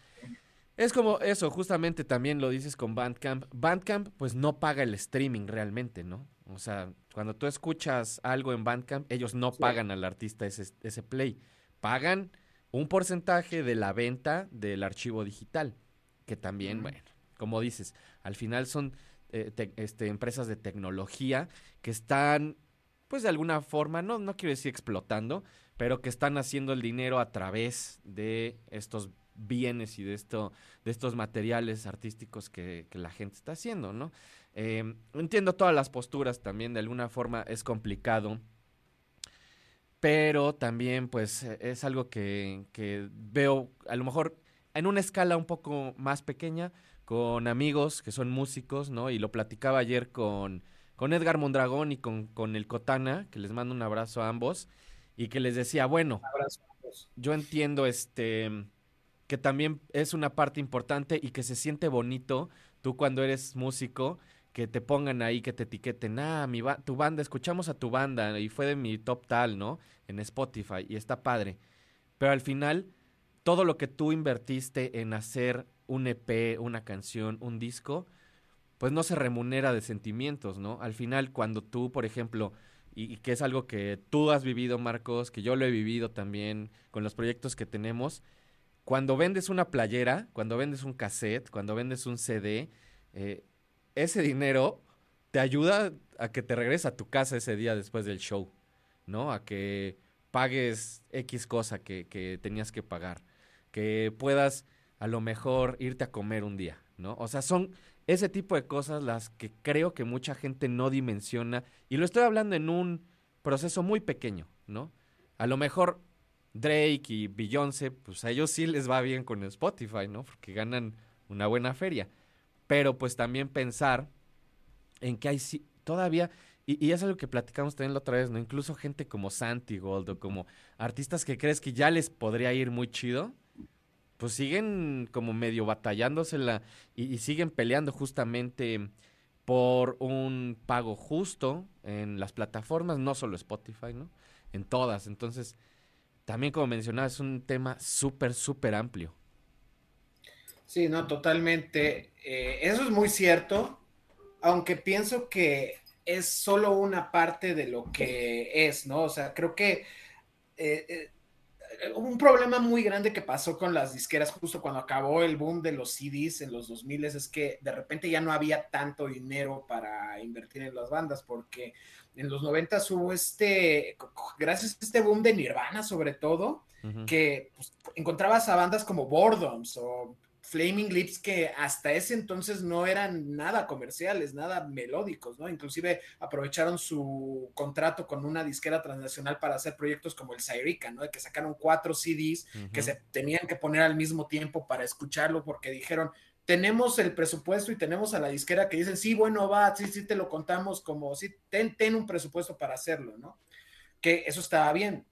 Speaker 1: es como eso, justamente también lo dices con Bandcamp. Bandcamp pues no paga el streaming realmente, ¿no? O sea, cuando tú escuchas algo en Bandcamp, ellos no
Speaker 2: Sí.
Speaker 1: pagan al artista ese, ese play. Pagan un porcentaje de la venta del archivo digital, que también, bueno, como dices, al final son eh, te- este, empresas de tecnología que están, pues de alguna forma, no, no quiero decir explotando, pero que están haciendo el dinero a través de estos bienes y de esto, de estos materiales artísticos que, la gente está haciendo, ¿no? Eh, entiendo todas las posturas también, de alguna forma es complicado, pero también pues eh, es algo que veo a lo mejor en una escala un poco más pequeña con amigos que son músicos, ¿no? Y lo platicaba ayer con, con Edgar Mondragón y con, con el Cotana, que les mando un abrazo a ambos, y que les decía, bueno, yo entiendo este que también es una parte importante y que se siente bonito tú cuando eres músico que te pongan ahí que te etiqueten ah mi ba- tu banda escuchamos a tu banda y fue de mi top tal no en Spotify y está padre. Pero al final todo lo que tú invertiste en hacer un EP una canción un disco pues no se remunera de sentimientos no al final cuando tú por ejemplo y, que es algo que tú has vivido, Marcos, que yo lo he vivido también con los proyectos que tenemos. Cuando vendes una playera, cuando vendes un cassette, cuando vendes un CD, eh, ese dinero te ayuda a que te regreses a tu casa ese día después del show, ¿no? A que pagues X cosa que tenías que pagar, que puedas a lo mejor irte a comer un día, ¿no? O sea, son ese tipo de cosas las que creo que mucha gente no dimensiona y lo estoy hablando en un proceso muy pequeño, ¿no? A lo mejor Drake y Beyoncé, pues a ellos sí les va bien con Spotify, ¿no? Porque ganan una buena feria. Pero pues también pensar en que hay sí- todavía, y, y es algo que platicamos también la otra vez, ¿no? Incluso gente como Santi Gold o como artistas que crees que ya les podría ir muy chido, pues siguen como medio batallándosela y, y siguen peleando justamente por un pago justo en las plataformas, no solo Spotify, ¿no? En todas. Entonces, también como mencionaba, es un tema súper, súper amplio.
Speaker 6: Sí, no, totalmente. Eh, eso es muy cierto, aunque pienso que es solo una parte de lo que es, ¿no? O sea, creo que eh, eh, un problema muy grande que pasó con las disqueras justo cuando acabó el boom de los CDs en los 2000 es que de repente ya no había tanto dinero para invertir en las bandas porque en los 90 hubo este, gracias a este boom de Nirvana sobre todo, que pues, encontrabas a bandas como Boredoms o Flaming Lips que hasta ese entonces no eran nada comerciales, nada melódicos, ¿no? Inclusive aprovecharon su contrato con una disquera transnacional para hacer proyectos como el Syrica, ¿no? De que sacaron cuatro CDs que se tenían que poner al mismo tiempo para escucharlo porque dijeron, tenemos el presupuesto y tenemos a la disquera que dicen, sí, bueno, va, sí, sí, te lo contamos como, sí, ten, ten un presupuesto para hacerlo, ¿no? Que eso estaba bien,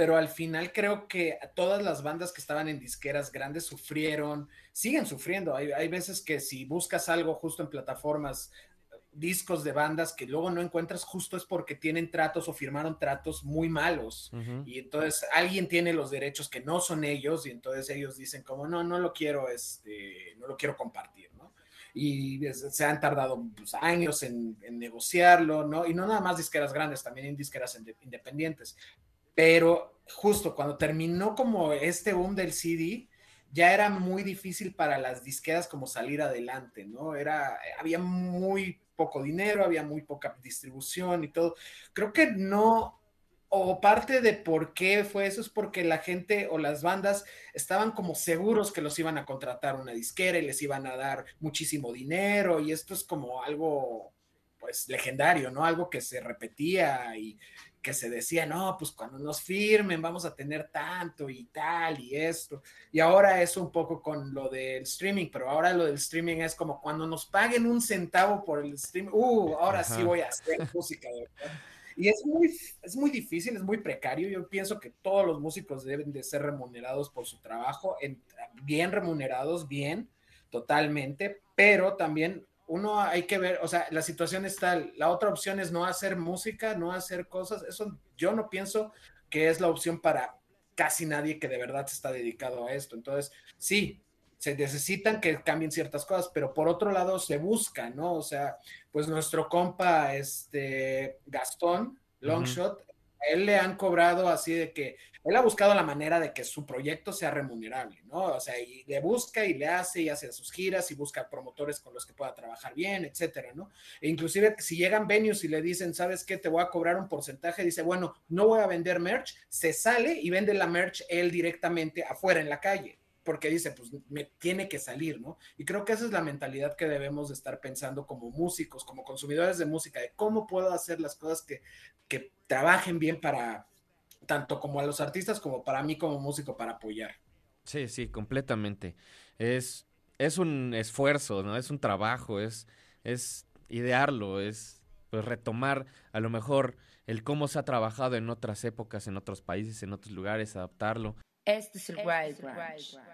Speaker 6: pero al final creo que todas las bandas que estaban en disqueras grandes sufrieron, siguen sufriendo. Hay, hay veces que si buscas algo justo en plataformas, discos de bandas que luego no encuentras justo es porque tienen tratos o firmaron tratos muy malos.
Speaker 1: Ujú.
Speaker 6: Y entonces alguien tiene los derechos que no son ellos y entonces ellos dicen como no, no lo quiero, este, no lo quiero compartir, ¿no? Y se han tardado pues, años en, en negociarlo, ¿no? Y no nada más disqueras grandes, también en disqueras inde- independientes. Pero justo cuando terminó como este boom del CD, ya era muy difícil para las disqueras como salir adelante, ¿no? Era, había muy poco dinero, había muy poca distribución y todo. Creo que no, o parte de por qué fue eso es porque la gente o las bandas estaban como seguros que los iban a contratar una disquera y les iban a dar muchísimo dinero y esto es como algo pues legendario, ¿no? Algo que se repetía y que se decía, no, pues cuando nos firmen vamos a tener tanto y tal y esto. Y ahora es un poco con lo del streaming, pero ahora lo del streaming es como cuando nos paguen un centavo por el streaming, uh, ahora sí
Speaker 1: Ajá.
Speaker 6: voy a hacer música verdad. Y es muy, es muy difícil, es muy precario. Yo pienso que todos los músicos deben de ser remunerados por su trabajo, en- bien remunerados, bien, totalmente, pero también uno hay que ver, o sea, la situación está, la otra opción es no hacer música, no hacer cosas, eso yo no pienso que es la opción para casi nadie que de verdad está dedicado a esto. Entonces, sí, se necesitan que cambien ciertas cosas, pero por otro lado se busca, ¿no? O sea, pues nuestro compa, este, Gastón, Longshot, a él le han cobrado así de que él ha buscado la manera de que su proyecto sea remunerable, ¿no? O sea, y le busca y le hace y hace sus giras y busca promotores con los que pueda trabajar bien, etcétera, ¿no? E inclusive si llegan venues y le dicen, ¿sabes qué? Te voy a cobrar un porcentaje, dice, bueno, no voy a vender merch, se sale y vende la merch él directamente afuera en la calle porque dice, pues me tiene que salir, ¿no? Y creo que esa es la mentalidad que debemos de estar pensando como músicos, como consumidores de música, de cómo puedo hacer las cosas que, que trabajen bien para tanto como a los artistas como para mí como músico para apoyar.
Speaker 1: Sí, sí, completamente. Es, es un esfuerzo, ¿no? Es un trabajo, es, es idearlo, es pues retomar a lo mejor el cómo se ha trabajado en otras épocas, en otros países, en otros lugares, adaptarlo.
Speaker 4: Este es el Wild Branch.
Speaker 7: I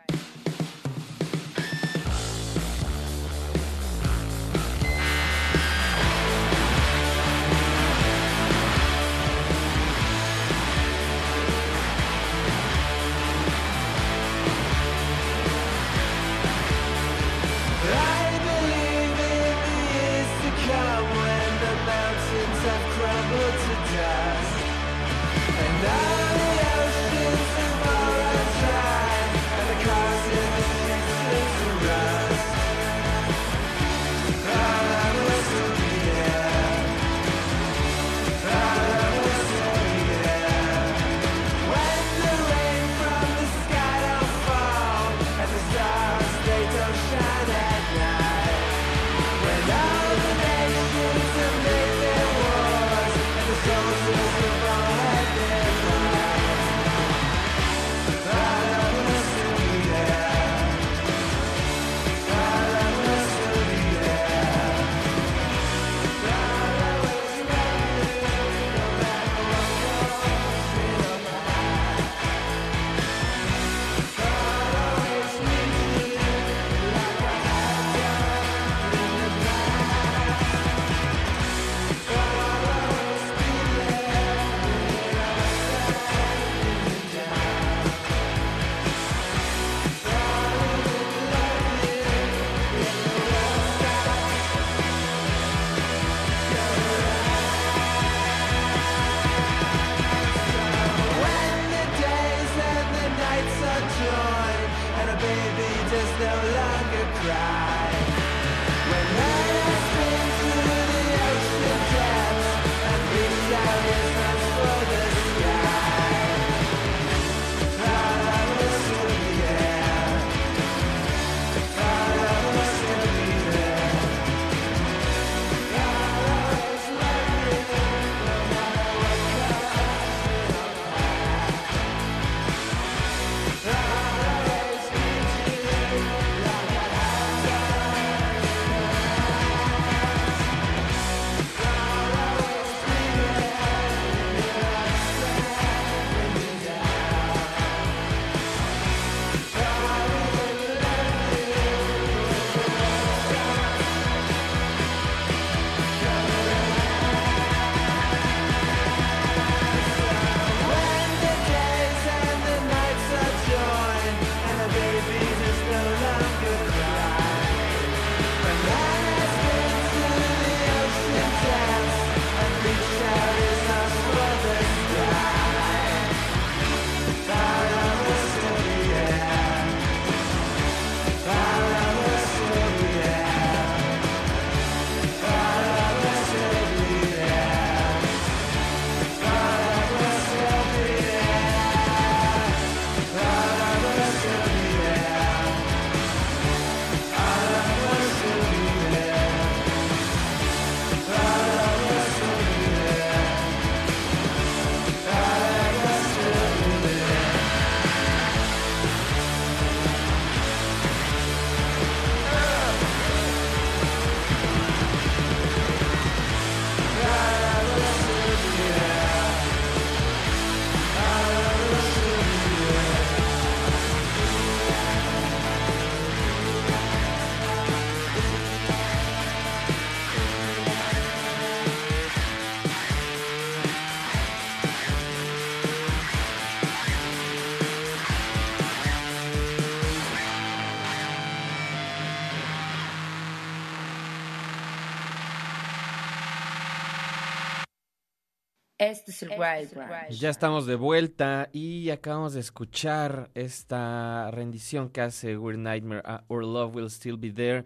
Speaker 4: Este es el Wild Branch.
Speaker 1: Ya estamos de vuelta y acabamos de escuchar esta rendición que hace Weird Nightmare a Our Love Will Still Be There.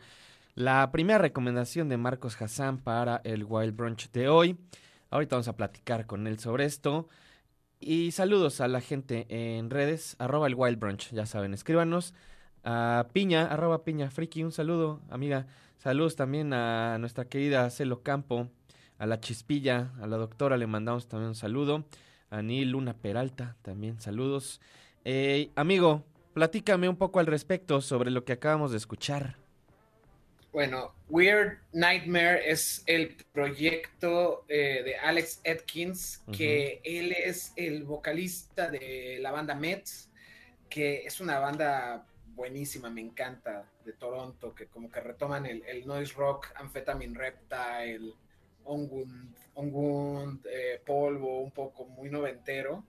Speaker 1: La primera recomendación de Marcos Hassan para el Wild Brunch de hoy. Ahorita vamos a platicar con él sobre esto. Y saludos a la gente en redes, arroba el Wild Brunch, ya saben, escríbanos. A Piña, arroba Piña Friki, un saludo, amiga. Saludos también a nuestra querida Celo Campo, a la Chispilla, a la doctora le mandamos también un saludo. A Neil Luna Peralta, también saludos. Eh, amigo, platícame un poco al respecto sobre lo que acabamos de escuchar.
Speaker 6: Bueno, Weird Nightmare es el proyecto eh, de Alex Atkins, que él es el vocalista de la banda Mets, que es una banda buenísima, me encanta, de Toronto, que como que retoman el, el noise rock, Amphetamine Reptile, Ongund eh, Polvo, un poco muy noventero,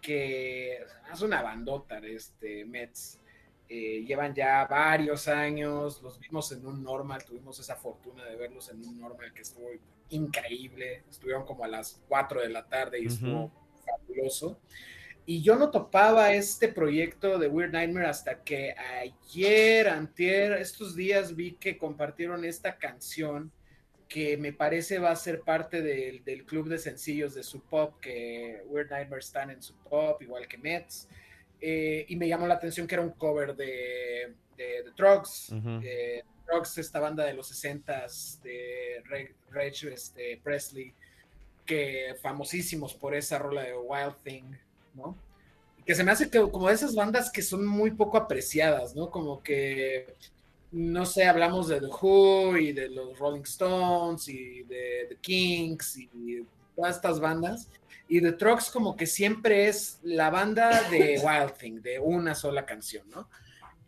Speaker 6: que es una bandota de este Mets. Eh, llevan ya varios años, los vimos en un normal, tuvimos esa fortuna de verlos en un normal que estuvo increíble, estuvieron como a las 4 de la tarde y estuvo fabuloso. Y yo no topaba este proyecto de Weird Nightmare hasta que ayer, antier, estos días vi que compartieron esta canción que me parece va a ser parte del, del club de sencillos de su pop, que Weird Nightmare están en su pop, igual que Mets. Eh, y me llamó la atención que era un cover de, de, de Trucks.
Speaker 1: Ujú.
Speaker 6: eh, Trucks, esta banda de los 60s de Reg, Reg, este, Presley, que famosísimos por esa rola de Wild Thing, ¿no? Que se me hace que como de esas bandas que son muy poco apreciadas, ¿no? Como que, no sé, hablamos de The Who y de los Rolling Stones y de The Kinks y todas estas bandas. Y The Trucks como que siempre es la banda de Wild Thing, de una sola canción, ¿no?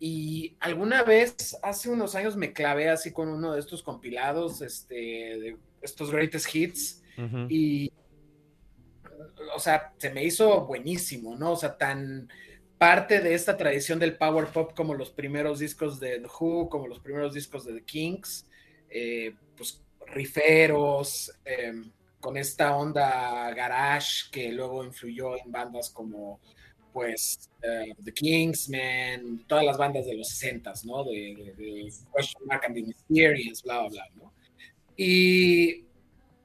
Speaker 6: Y alguna vez, hace unos años, me clavé así con uno de estos compilados, este, de estos greatest hits,
Speaker 1: Ujú.
Speaker 6: y, o sea, se me hizo buenísimo, ¿no? O sea, tan parte de esta tradición del power pop como los primeros discos de The Who, como los primeros discos de The Kinks, eh, pues riferos, eh, con esta onda garage que luego influyó en bandas como pues eh, The Kingsmen, todas las bandas de los 60 ¿no? De Question Mark and the Mysterious, bla, bla, bla, ¿no? Y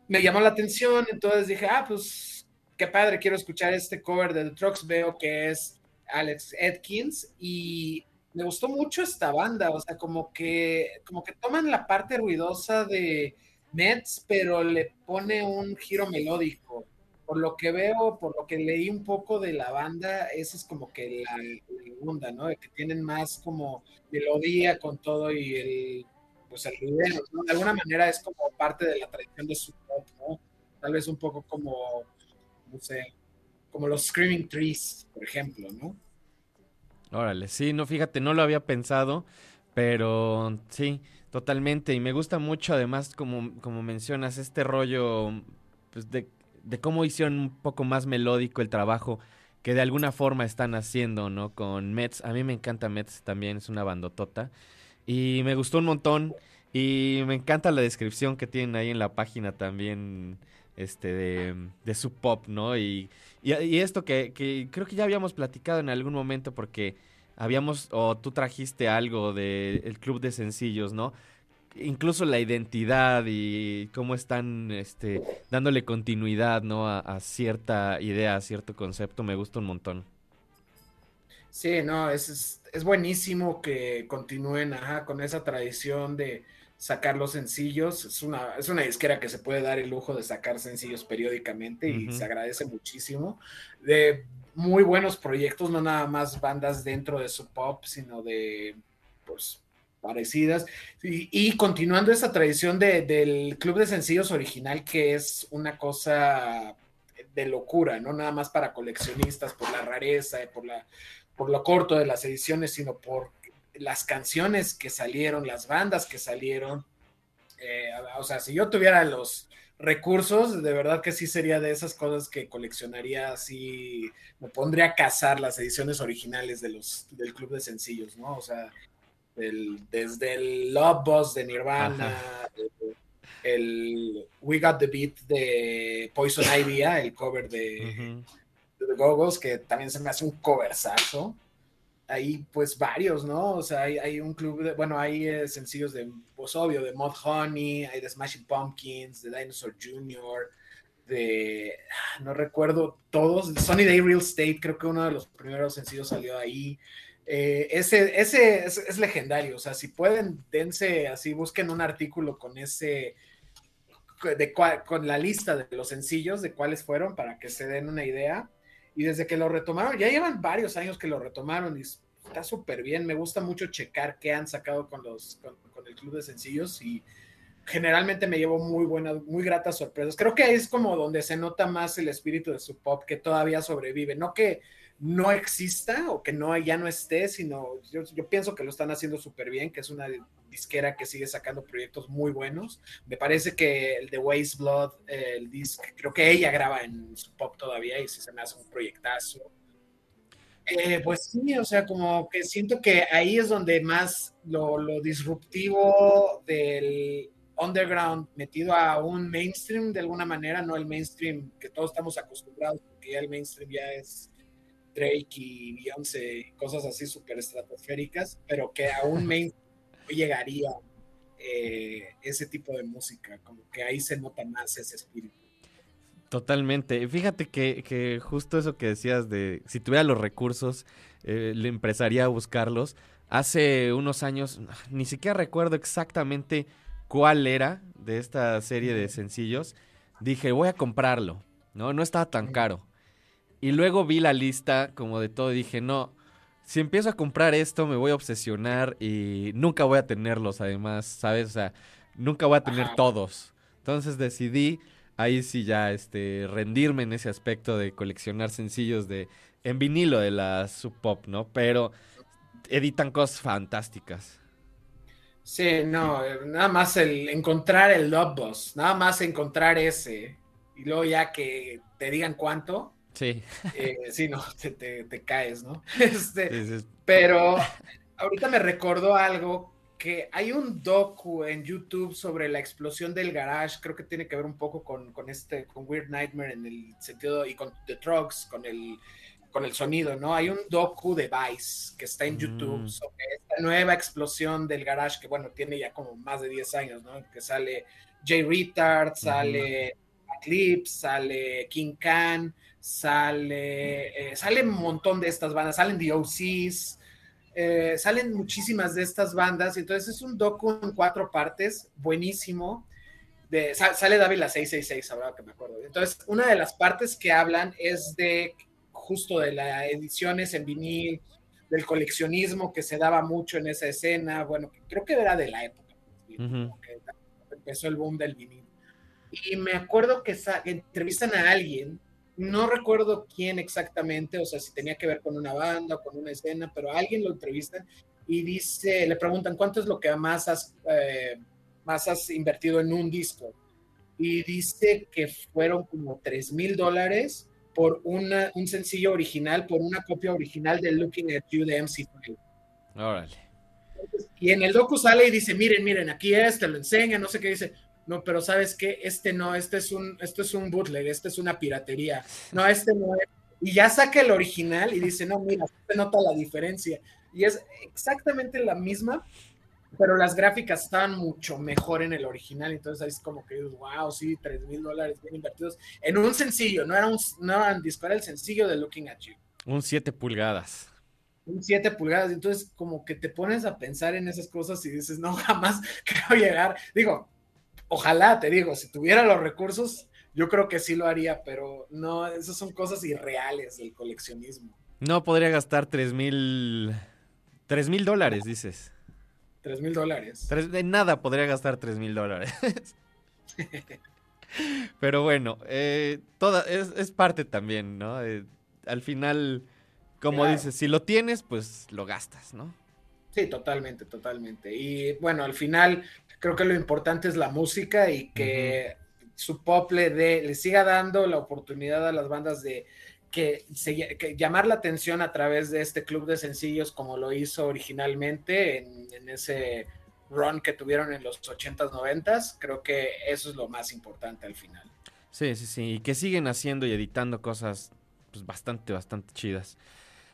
Speaker 6: me llamó la atención, entonces dije, ah, pues qué padre, quiero escuchar este cover de The Trucks, veo que es Alex Atkins y me gustó mucho esta banda, o sea, como que, como que toman la parte ruidosa de Mets, pero le pone un giro melódico. Por lo que veo, por lo que leí un poco de la banda, esa es como que la, la onda, ¿no? De que tienen más como melodía con todo y el, pues el ruido, ¿no? De alguna manera es como parte de la tradición de su pop, ¿no? Tal vez un poco como, no sé, como los Screaming Trees, por ejemplo, ¿no?
Speaker 1: Órale, sí, no, fíjate, no lo había pensado, pero sí, totalmente. Y me gusta mucho, además, como, como mencionas, este rollo pues, de, de cómo hicieron un poco más melódico el trabajo que de alguna forma están haciendo, ¿no? Con Mets. A mí me encanta Mets también, es una bandotota. Y me gustó un montón. Y me encanta la descripción que tienen ahí en la página también, este, de, de su pop, ¿no? Y, y, esto que, que creo que ya habíamos platicado en algún momento porque habíamos, o tú trajiste algo del club de sencillos, ¿no? Incluso la identidad y cómo están este, dándole continuidad, ¿no? A, cierta idea, a cierto concepto, me gusta un montón.
Speaker 6: Sí, no, es, es, buenísimo que continúen con esa tradición de sacar los sencillos. Es una, es una disquera que se puede dar el lujo de sacar sencillos periódicamente y se agradece muchísimo. De muy buenos proyectos, no nada más bandas dentro de su pop, sino de pues parecidas. Y, y continuando esa tradición de, del club de sencillos original, que es una cosa de locura, no nada más para coleccionistas, por la rareza, por la por lo corto de las ediciones, sino por las canciones que salieron, las bandas que salieron. Eh, o sea, si yo tuviera los recursos, de verdad que sí sería de esas cosas que coleccionaría así, me pondría a cazar las ediciones originales de los, del club de sencillos, ¿no? O sea, desde el Love Bus de Nirvana, el We Got the Beat de Poison Ivy, el cover de, de Gogos, que también se me hace un coversazo. Hay pues varios, ¿no? O sea, hay, hay un club de, bueno, hay eh, sencillos de, pues obvio, de Mod Honey, hay de Smashing Pumpkins, de Dinosaur Jr., de, ah, no recuerdo todos, Sunny Day Real Estate, creo que uno de los primeros sencillos salió ahí. Eh, ese ese es, es legendario, o sea, si pueden, dense así, busquen un artículo con ese, de con la lista de los sencillos, de cuáles fueron, para que se den una idea. Y desde que lo retomaron, ya llevan varios años que lo retomaron y está súper bien. Me gusta mucho checar qué han sacado con, los, con, el club de sencillos y generalmente me llevo muy buenas, muy gratas sorpresas. Creo que ahí es como donde se nota más el espíritu de su pop que todavía sobrevive. No que no exista o que no ya no esté, sino yo, pienso que lo están haciendo súper bien, que es una disquera que sigue sacando proyectos muy buenos. Me parece que el de Waste Blood, el disc, creo que ella graba en su pop todavía y sí se me hace un proyectazo. Eh, pues sí, o sea, como que siento que ahí es donde más lo, lo disruptivo del underground metido a un mainstream de alguna manera, no el mainstream que todos estamos acostumbrados, porque ya el mainstream ya es Drake y Beyoncé cosas así súper estratosféricas, pero que a un mainstream no llegaría eh, ese tipo de música, como que ahí se nota más ese espíritu.
Speaker 1: Totalmente. Fíjate que, que justo eso que decías de si tuviera los recursos, eh, le empezaría a buscarlos. Hace unos años, ni siquiera recuerdo exactamente cuál era de esta serie de sencillos. Dije, voy a comprarlo, ¿no? No estaba tan caro. Y luego vi la lista como de todo y dije, no, si empiezo a comprar esto me voy a obsesionar y nunca voy a tenerlos además, ¿sabes? O sea, nunca voy a tener
Speaker 6: Ajá.
Speaker 1: todos. Entonces decidí ahí sí ya este rendirme en ese aspecto de coleccionar sencillos de en vinilo de la sub pop, ¿no? Pero editan cosas fantásticas.
Speaker 6: Sí, no, nada más el encontrar el Love Bus, nada más encontrar ese y luego ya que te digan cuánto,
Speaker 1: Sí.
Speaker 6: eh, sí, no, te, te- te caes, ¿no? Este,
Speaker 1: sí, sí.
Speaker 6: Pero ahorita me recordó algo que hay un docu en YouTube sobre la explosión del garage, creo que tiene que ver un poco con, con este, con Weird Nightmare en el sentido, y con The Trucks, con el, con el sonido, ¿no? Hay un docu de Vice que está en
Speaker 1: Mm.
Speaker 6: YouTube sobre esta nueva explosión del garage, que bueno, tiene ya como más de 10 años, ¿no? Que sale Jay Retard, sale Eclipse, sale King Khan, sale, eh, sale un montón de estas bandas, salen The OCs, eh, salen muchísimas de estas bandas, entonces es un docu en cuatro partes, buenísimo. De, sa- sale Dávila 666, ahora que me acuerdo. Entonces, una de las partes que hablan es de justo de las ediciones en vinil, del coleccionismo que se daba mucho en esa escena, bueno, creo que era de la época, que empezó el boom del vinil. Y me acuerdo que entrevistan a alguien, no recuerdo quién exactamente, o sea, si tenía que ver con una banda o con una escena, pero a alguien lo entrevistan y dice, le preguntan cuánto es lo que más has, eh, más has invertido en un disco. Y dice que fueron como 3 mil dólares por una, un sencillo original, por una copia original de Looking at You de MC5.
Speaker 1: Órale.
Speaker 6: Y en el docu sale y dice, miren, miren, aquí es, te lo enseña, no sé qué dice. No, pero ¿sabes qué? Este no, este es un, esto es un bootleg, este es una piratería. No, este no es. Y ya saca el original y dice, no, mira, se nota la diferencia. Y es exactamente la misma, pero las gráficas estaban mucho mejor en el original. Entonces ahí es como que, wow, sí, 3 mil dólares bien invertidos en un sencillo, no era un, no era un disco, era el sencillo de Looking at You
Speaker 1: Un 7 pulgadas.
Speaker 6: un 7 pulgadas. Entonces, como que te pones a pensar en esas cosas y dices, no, jamás quiero llegar. Digo, ojalá, te digo, si tuviera los recursos, yo creo que sí lo haría, pero no, esas son cosas irreales del coleccionismo.
Speaker 1: No podría gastar 3 mil... 3 mil dólares, dices.
Speaker 6: 3 mil dólares.
Speaker 1: De nada podría gastar 3 mil dólares. Pero bueno, eh, toda, es, es parte también, ¿no? Eh, al final, como
Speaker 6: Claro.
Speaker 1: dices, si lo tienes, pues lo gastas, ¿no?
Speaker 6: Sí, totalmente, totalmente. Y bueno, al final creo que lo importante es la música y que su pop le, dé- le siga dando la oportunidad a las bandas de que, se- que llamar la atención a través de este club de sencillos como lo hizo originalmente en, en ese run que tuvieron en los 80s, 90s. Creo que eso es lo más importante al final.
Speaker 8: Sí, sí, sí. Y que siguen haciendo y editando cosas pues, bastante, bastante chidas.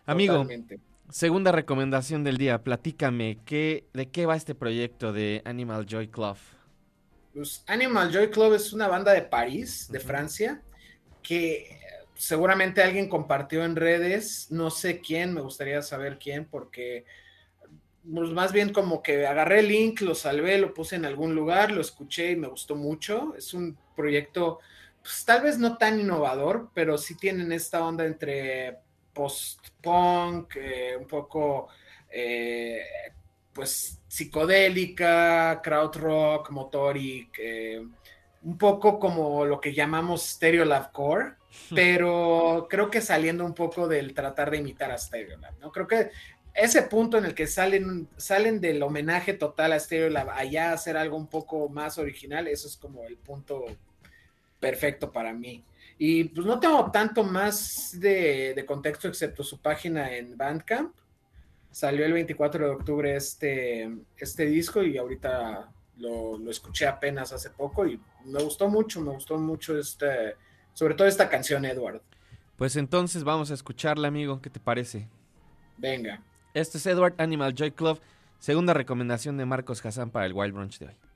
Speaker 8: Amigo,
Speaker 6: Totalmente.
Speaker 8: Segunda recomendación del día. Platícame, ¿qué, ¿de qué va este proyecto de Animal Joy Club?
Speaker 6: Pues Animal Joy Club es una banda de París, de. Francia, que eh, seguramente alguien compartió en redes, no sé quién, me gustaría saber quién, porque pues más bien como que agarré el link, lo salvé, lo puse en algún lugar, lo escuché y me gustó mucho. Es un proyecto, pues tal vez no tan innovador, pero sí tienen esta onda entre post-punk, eh, un poco... eh, pues psicodélica, krautrock, motoric, eh, un poco como lo que llamamos Stereolab Core, pero creo que saliendo un poco del tratar de imitar a Stereolab, ¿no? Creo que ese punto en el que salen, salen del homenaje total a Stereolab allá a hacer algo un poco más original, eso es como el punto perfecto para mí. Y pues no tengo tanto más de, de contexto excepto su página en Bandcamp. Salió el 24 de octubre este, este disco y ahorita lo, lo escuché apenas hace poco y me gustó mucho, me gustó mucho este, sobre todo esta canción, Edward.
Speaker 8: Pues entonces vamos a escucharla, amigo. ¿Qué te parece?
Speaker 6: Venga.
Speaker 8: Este es Edward Animal Joy Club, segunda recomendación de Marcos Hassan para el Wild Brunch de hoy.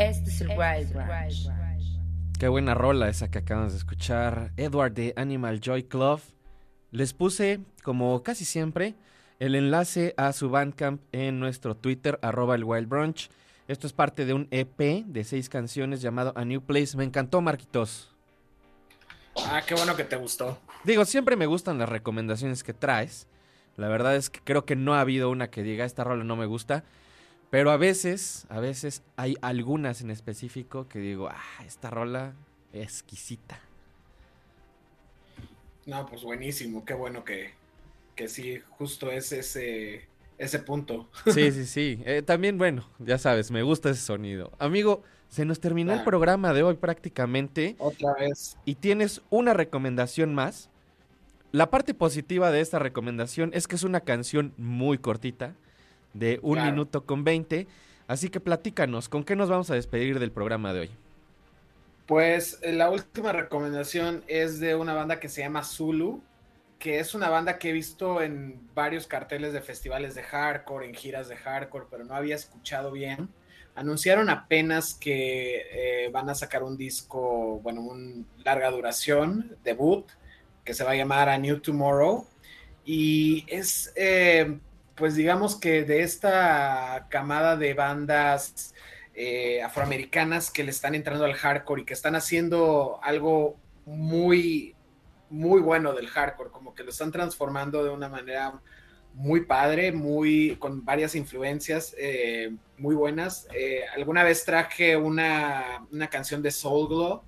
Speaker 4: Este es el Wild Ranch.
Speaker 1: Qué buena rola esa que acabamos de escuchar. Edward de Animal Joy Club. Les puse, como casi siempre, el enlace a su Bandcamp en nuestro Twitter, arroba el Wild Brunch. Esto es parte de un EP de seis canciones llamado A New Place. Me encantó, Marquitos.
Speaker 6: Ah, qué bueno que te gustó.
Speaker 1: Digo, siempre me gustan las recomendaciones que traes. La verdad es que creo que no ha habido una que diga esta rola no me gusta. Pero a veces, a veces hay algunas en específico que digo, ah, esta rola exquisita.
Speaker 6: No, pues buenísimo, qué bueno que, que sí, justo es ese, ese punto.
Speaker 1: Sí, sí, sí. Eh, también, bueno, ya sabes, me gusta ese sonido. Amigo, se nos terminó el programa de hoy prácticamente
Speaker 6: Otra vez.
Speaker 1: y tienes una recomendación más. La parte positiva de esta recomendación es que es una canción muy cortita, de un
Speaker 6: Claro.
Speaker 1: minuto con 20. Así que platícanos, ¿con qué nos vamos a despedir del programa de hoy?
Speaker 6: Pues eh, la última recomendación es de una banda que se llama Zulu, que es una banda que he visto en varios carteles de festivales de hardcore, en giras de hardcore, pero no había escuchado bien. Anunciaron apenas que eh, van a sacar un disco, bueno, un larga duración, debut, que se va a llamar A New Tomorrow. Y es, eh, pues digamos que de esta camada de bandas eh, afroamericanas que le están entrando al hardcore y que están haciendo algo muy, muy bueno del hardcore, como que lo están transformando de una manera muy padre, muy con varias influencias eh, muy buenas. Eh, alguna vez traje una, una canción de Soul Glow,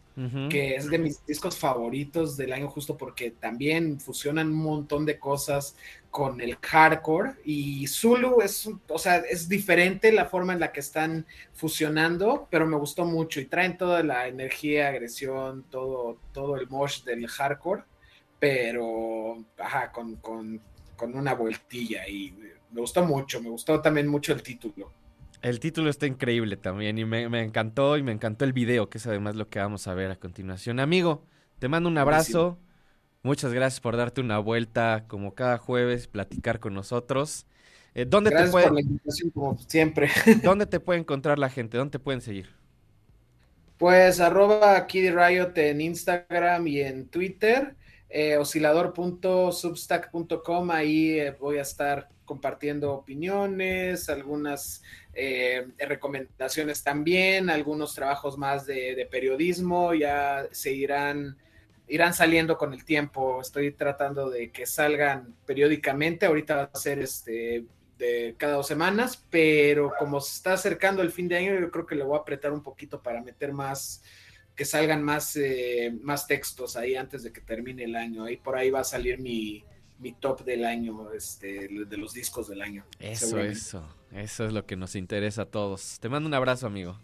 Speaker 6: que es de mis discos favoritos del año justo porque también fusionan un montón de cosas con el hardcore y Zulu es, o sea, es diferente la forma en la que están fusionando, pero me gustó mucho y traen toda la energía, agresión, todo, todo el mosh del hardcore, pero ajá, con, con, con una vueltilla y me gustó mucho, me gustó también mucho el título.
Speaker 1: El título está increíble también y me, me encantó y me encantó el video, que es además lo que vamos a ver a continuación. Amigo, te mando un abrazo. Muchas gracias por darte una vuelta como cada jueves, platicar con nosotros. Eh, ¿dónde, te
Speaker 6: Gracias
Speaker 1: puede,
Speaker 6: por la invitación como siempre.
Speaker 1: ¿Dónde te puede encontrar la gente? ¿Dónde te pueden seguir?
Speaker 6: Pues arroba Kiddy Riot en Instagram y en Twitter, eh, oscilador.substack.com, ahí eh, voy a estar compartiendo opiniones, algunas eh, recomendaciones también, algunos trabajos más de, de periodismo, ya se irán, irán saliendo con el tiempo, estoy tratando de que salgan periódicamente, ahorita va a ser este de cada dos semanas, pero como se está acercando el fin de año, yo creo que le voy a apretar un poquito para meter más, que salgan más, eh, más textos ahí antes de que termine el año. Ahí por ahí va a salir mi, mi top del año, este, de los discos del año.
Speaker 1: Eso, eso. Eso es lo que nos interesa a todos. Te mando un abrazo, amigo.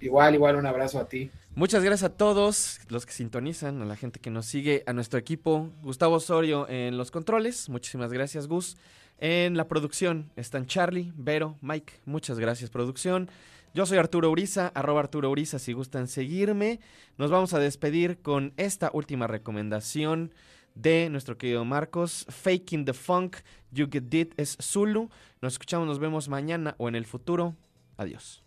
Speaker 6: Igual, igual, un abrazo a ti.
Speaker 1: Muchas gracias a todos los que sintonizan, a la gente que nos sigue, a nuestro equipo. Gustavo Osorio en los controles. Muchísimas gracias, Gus. En la producción están Charlie, Vero, Mike. Muchas gracias, producción. Yo soy Arturo Uriza, arroba Arturo Uriza si gustan seguirme. Nos vamos a despedir con esta última recomendación de nuestro querido Marcos. Faking the Funk, You Get It es Zulu. Nos escuchamos, nos vemos mañana o en el futuro. Adiós.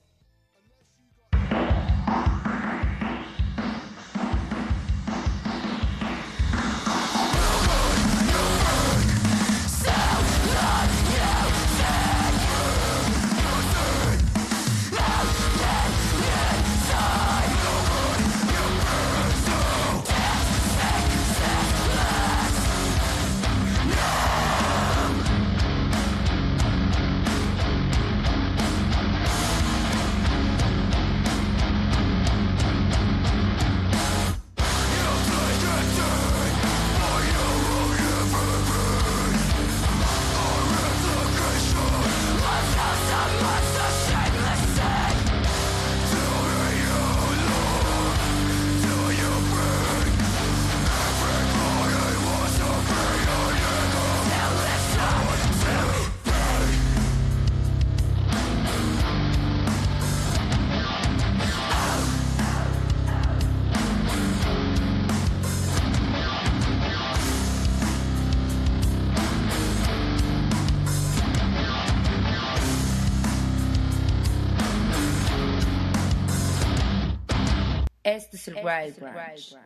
Speaker 5: Este es el Wild Branch.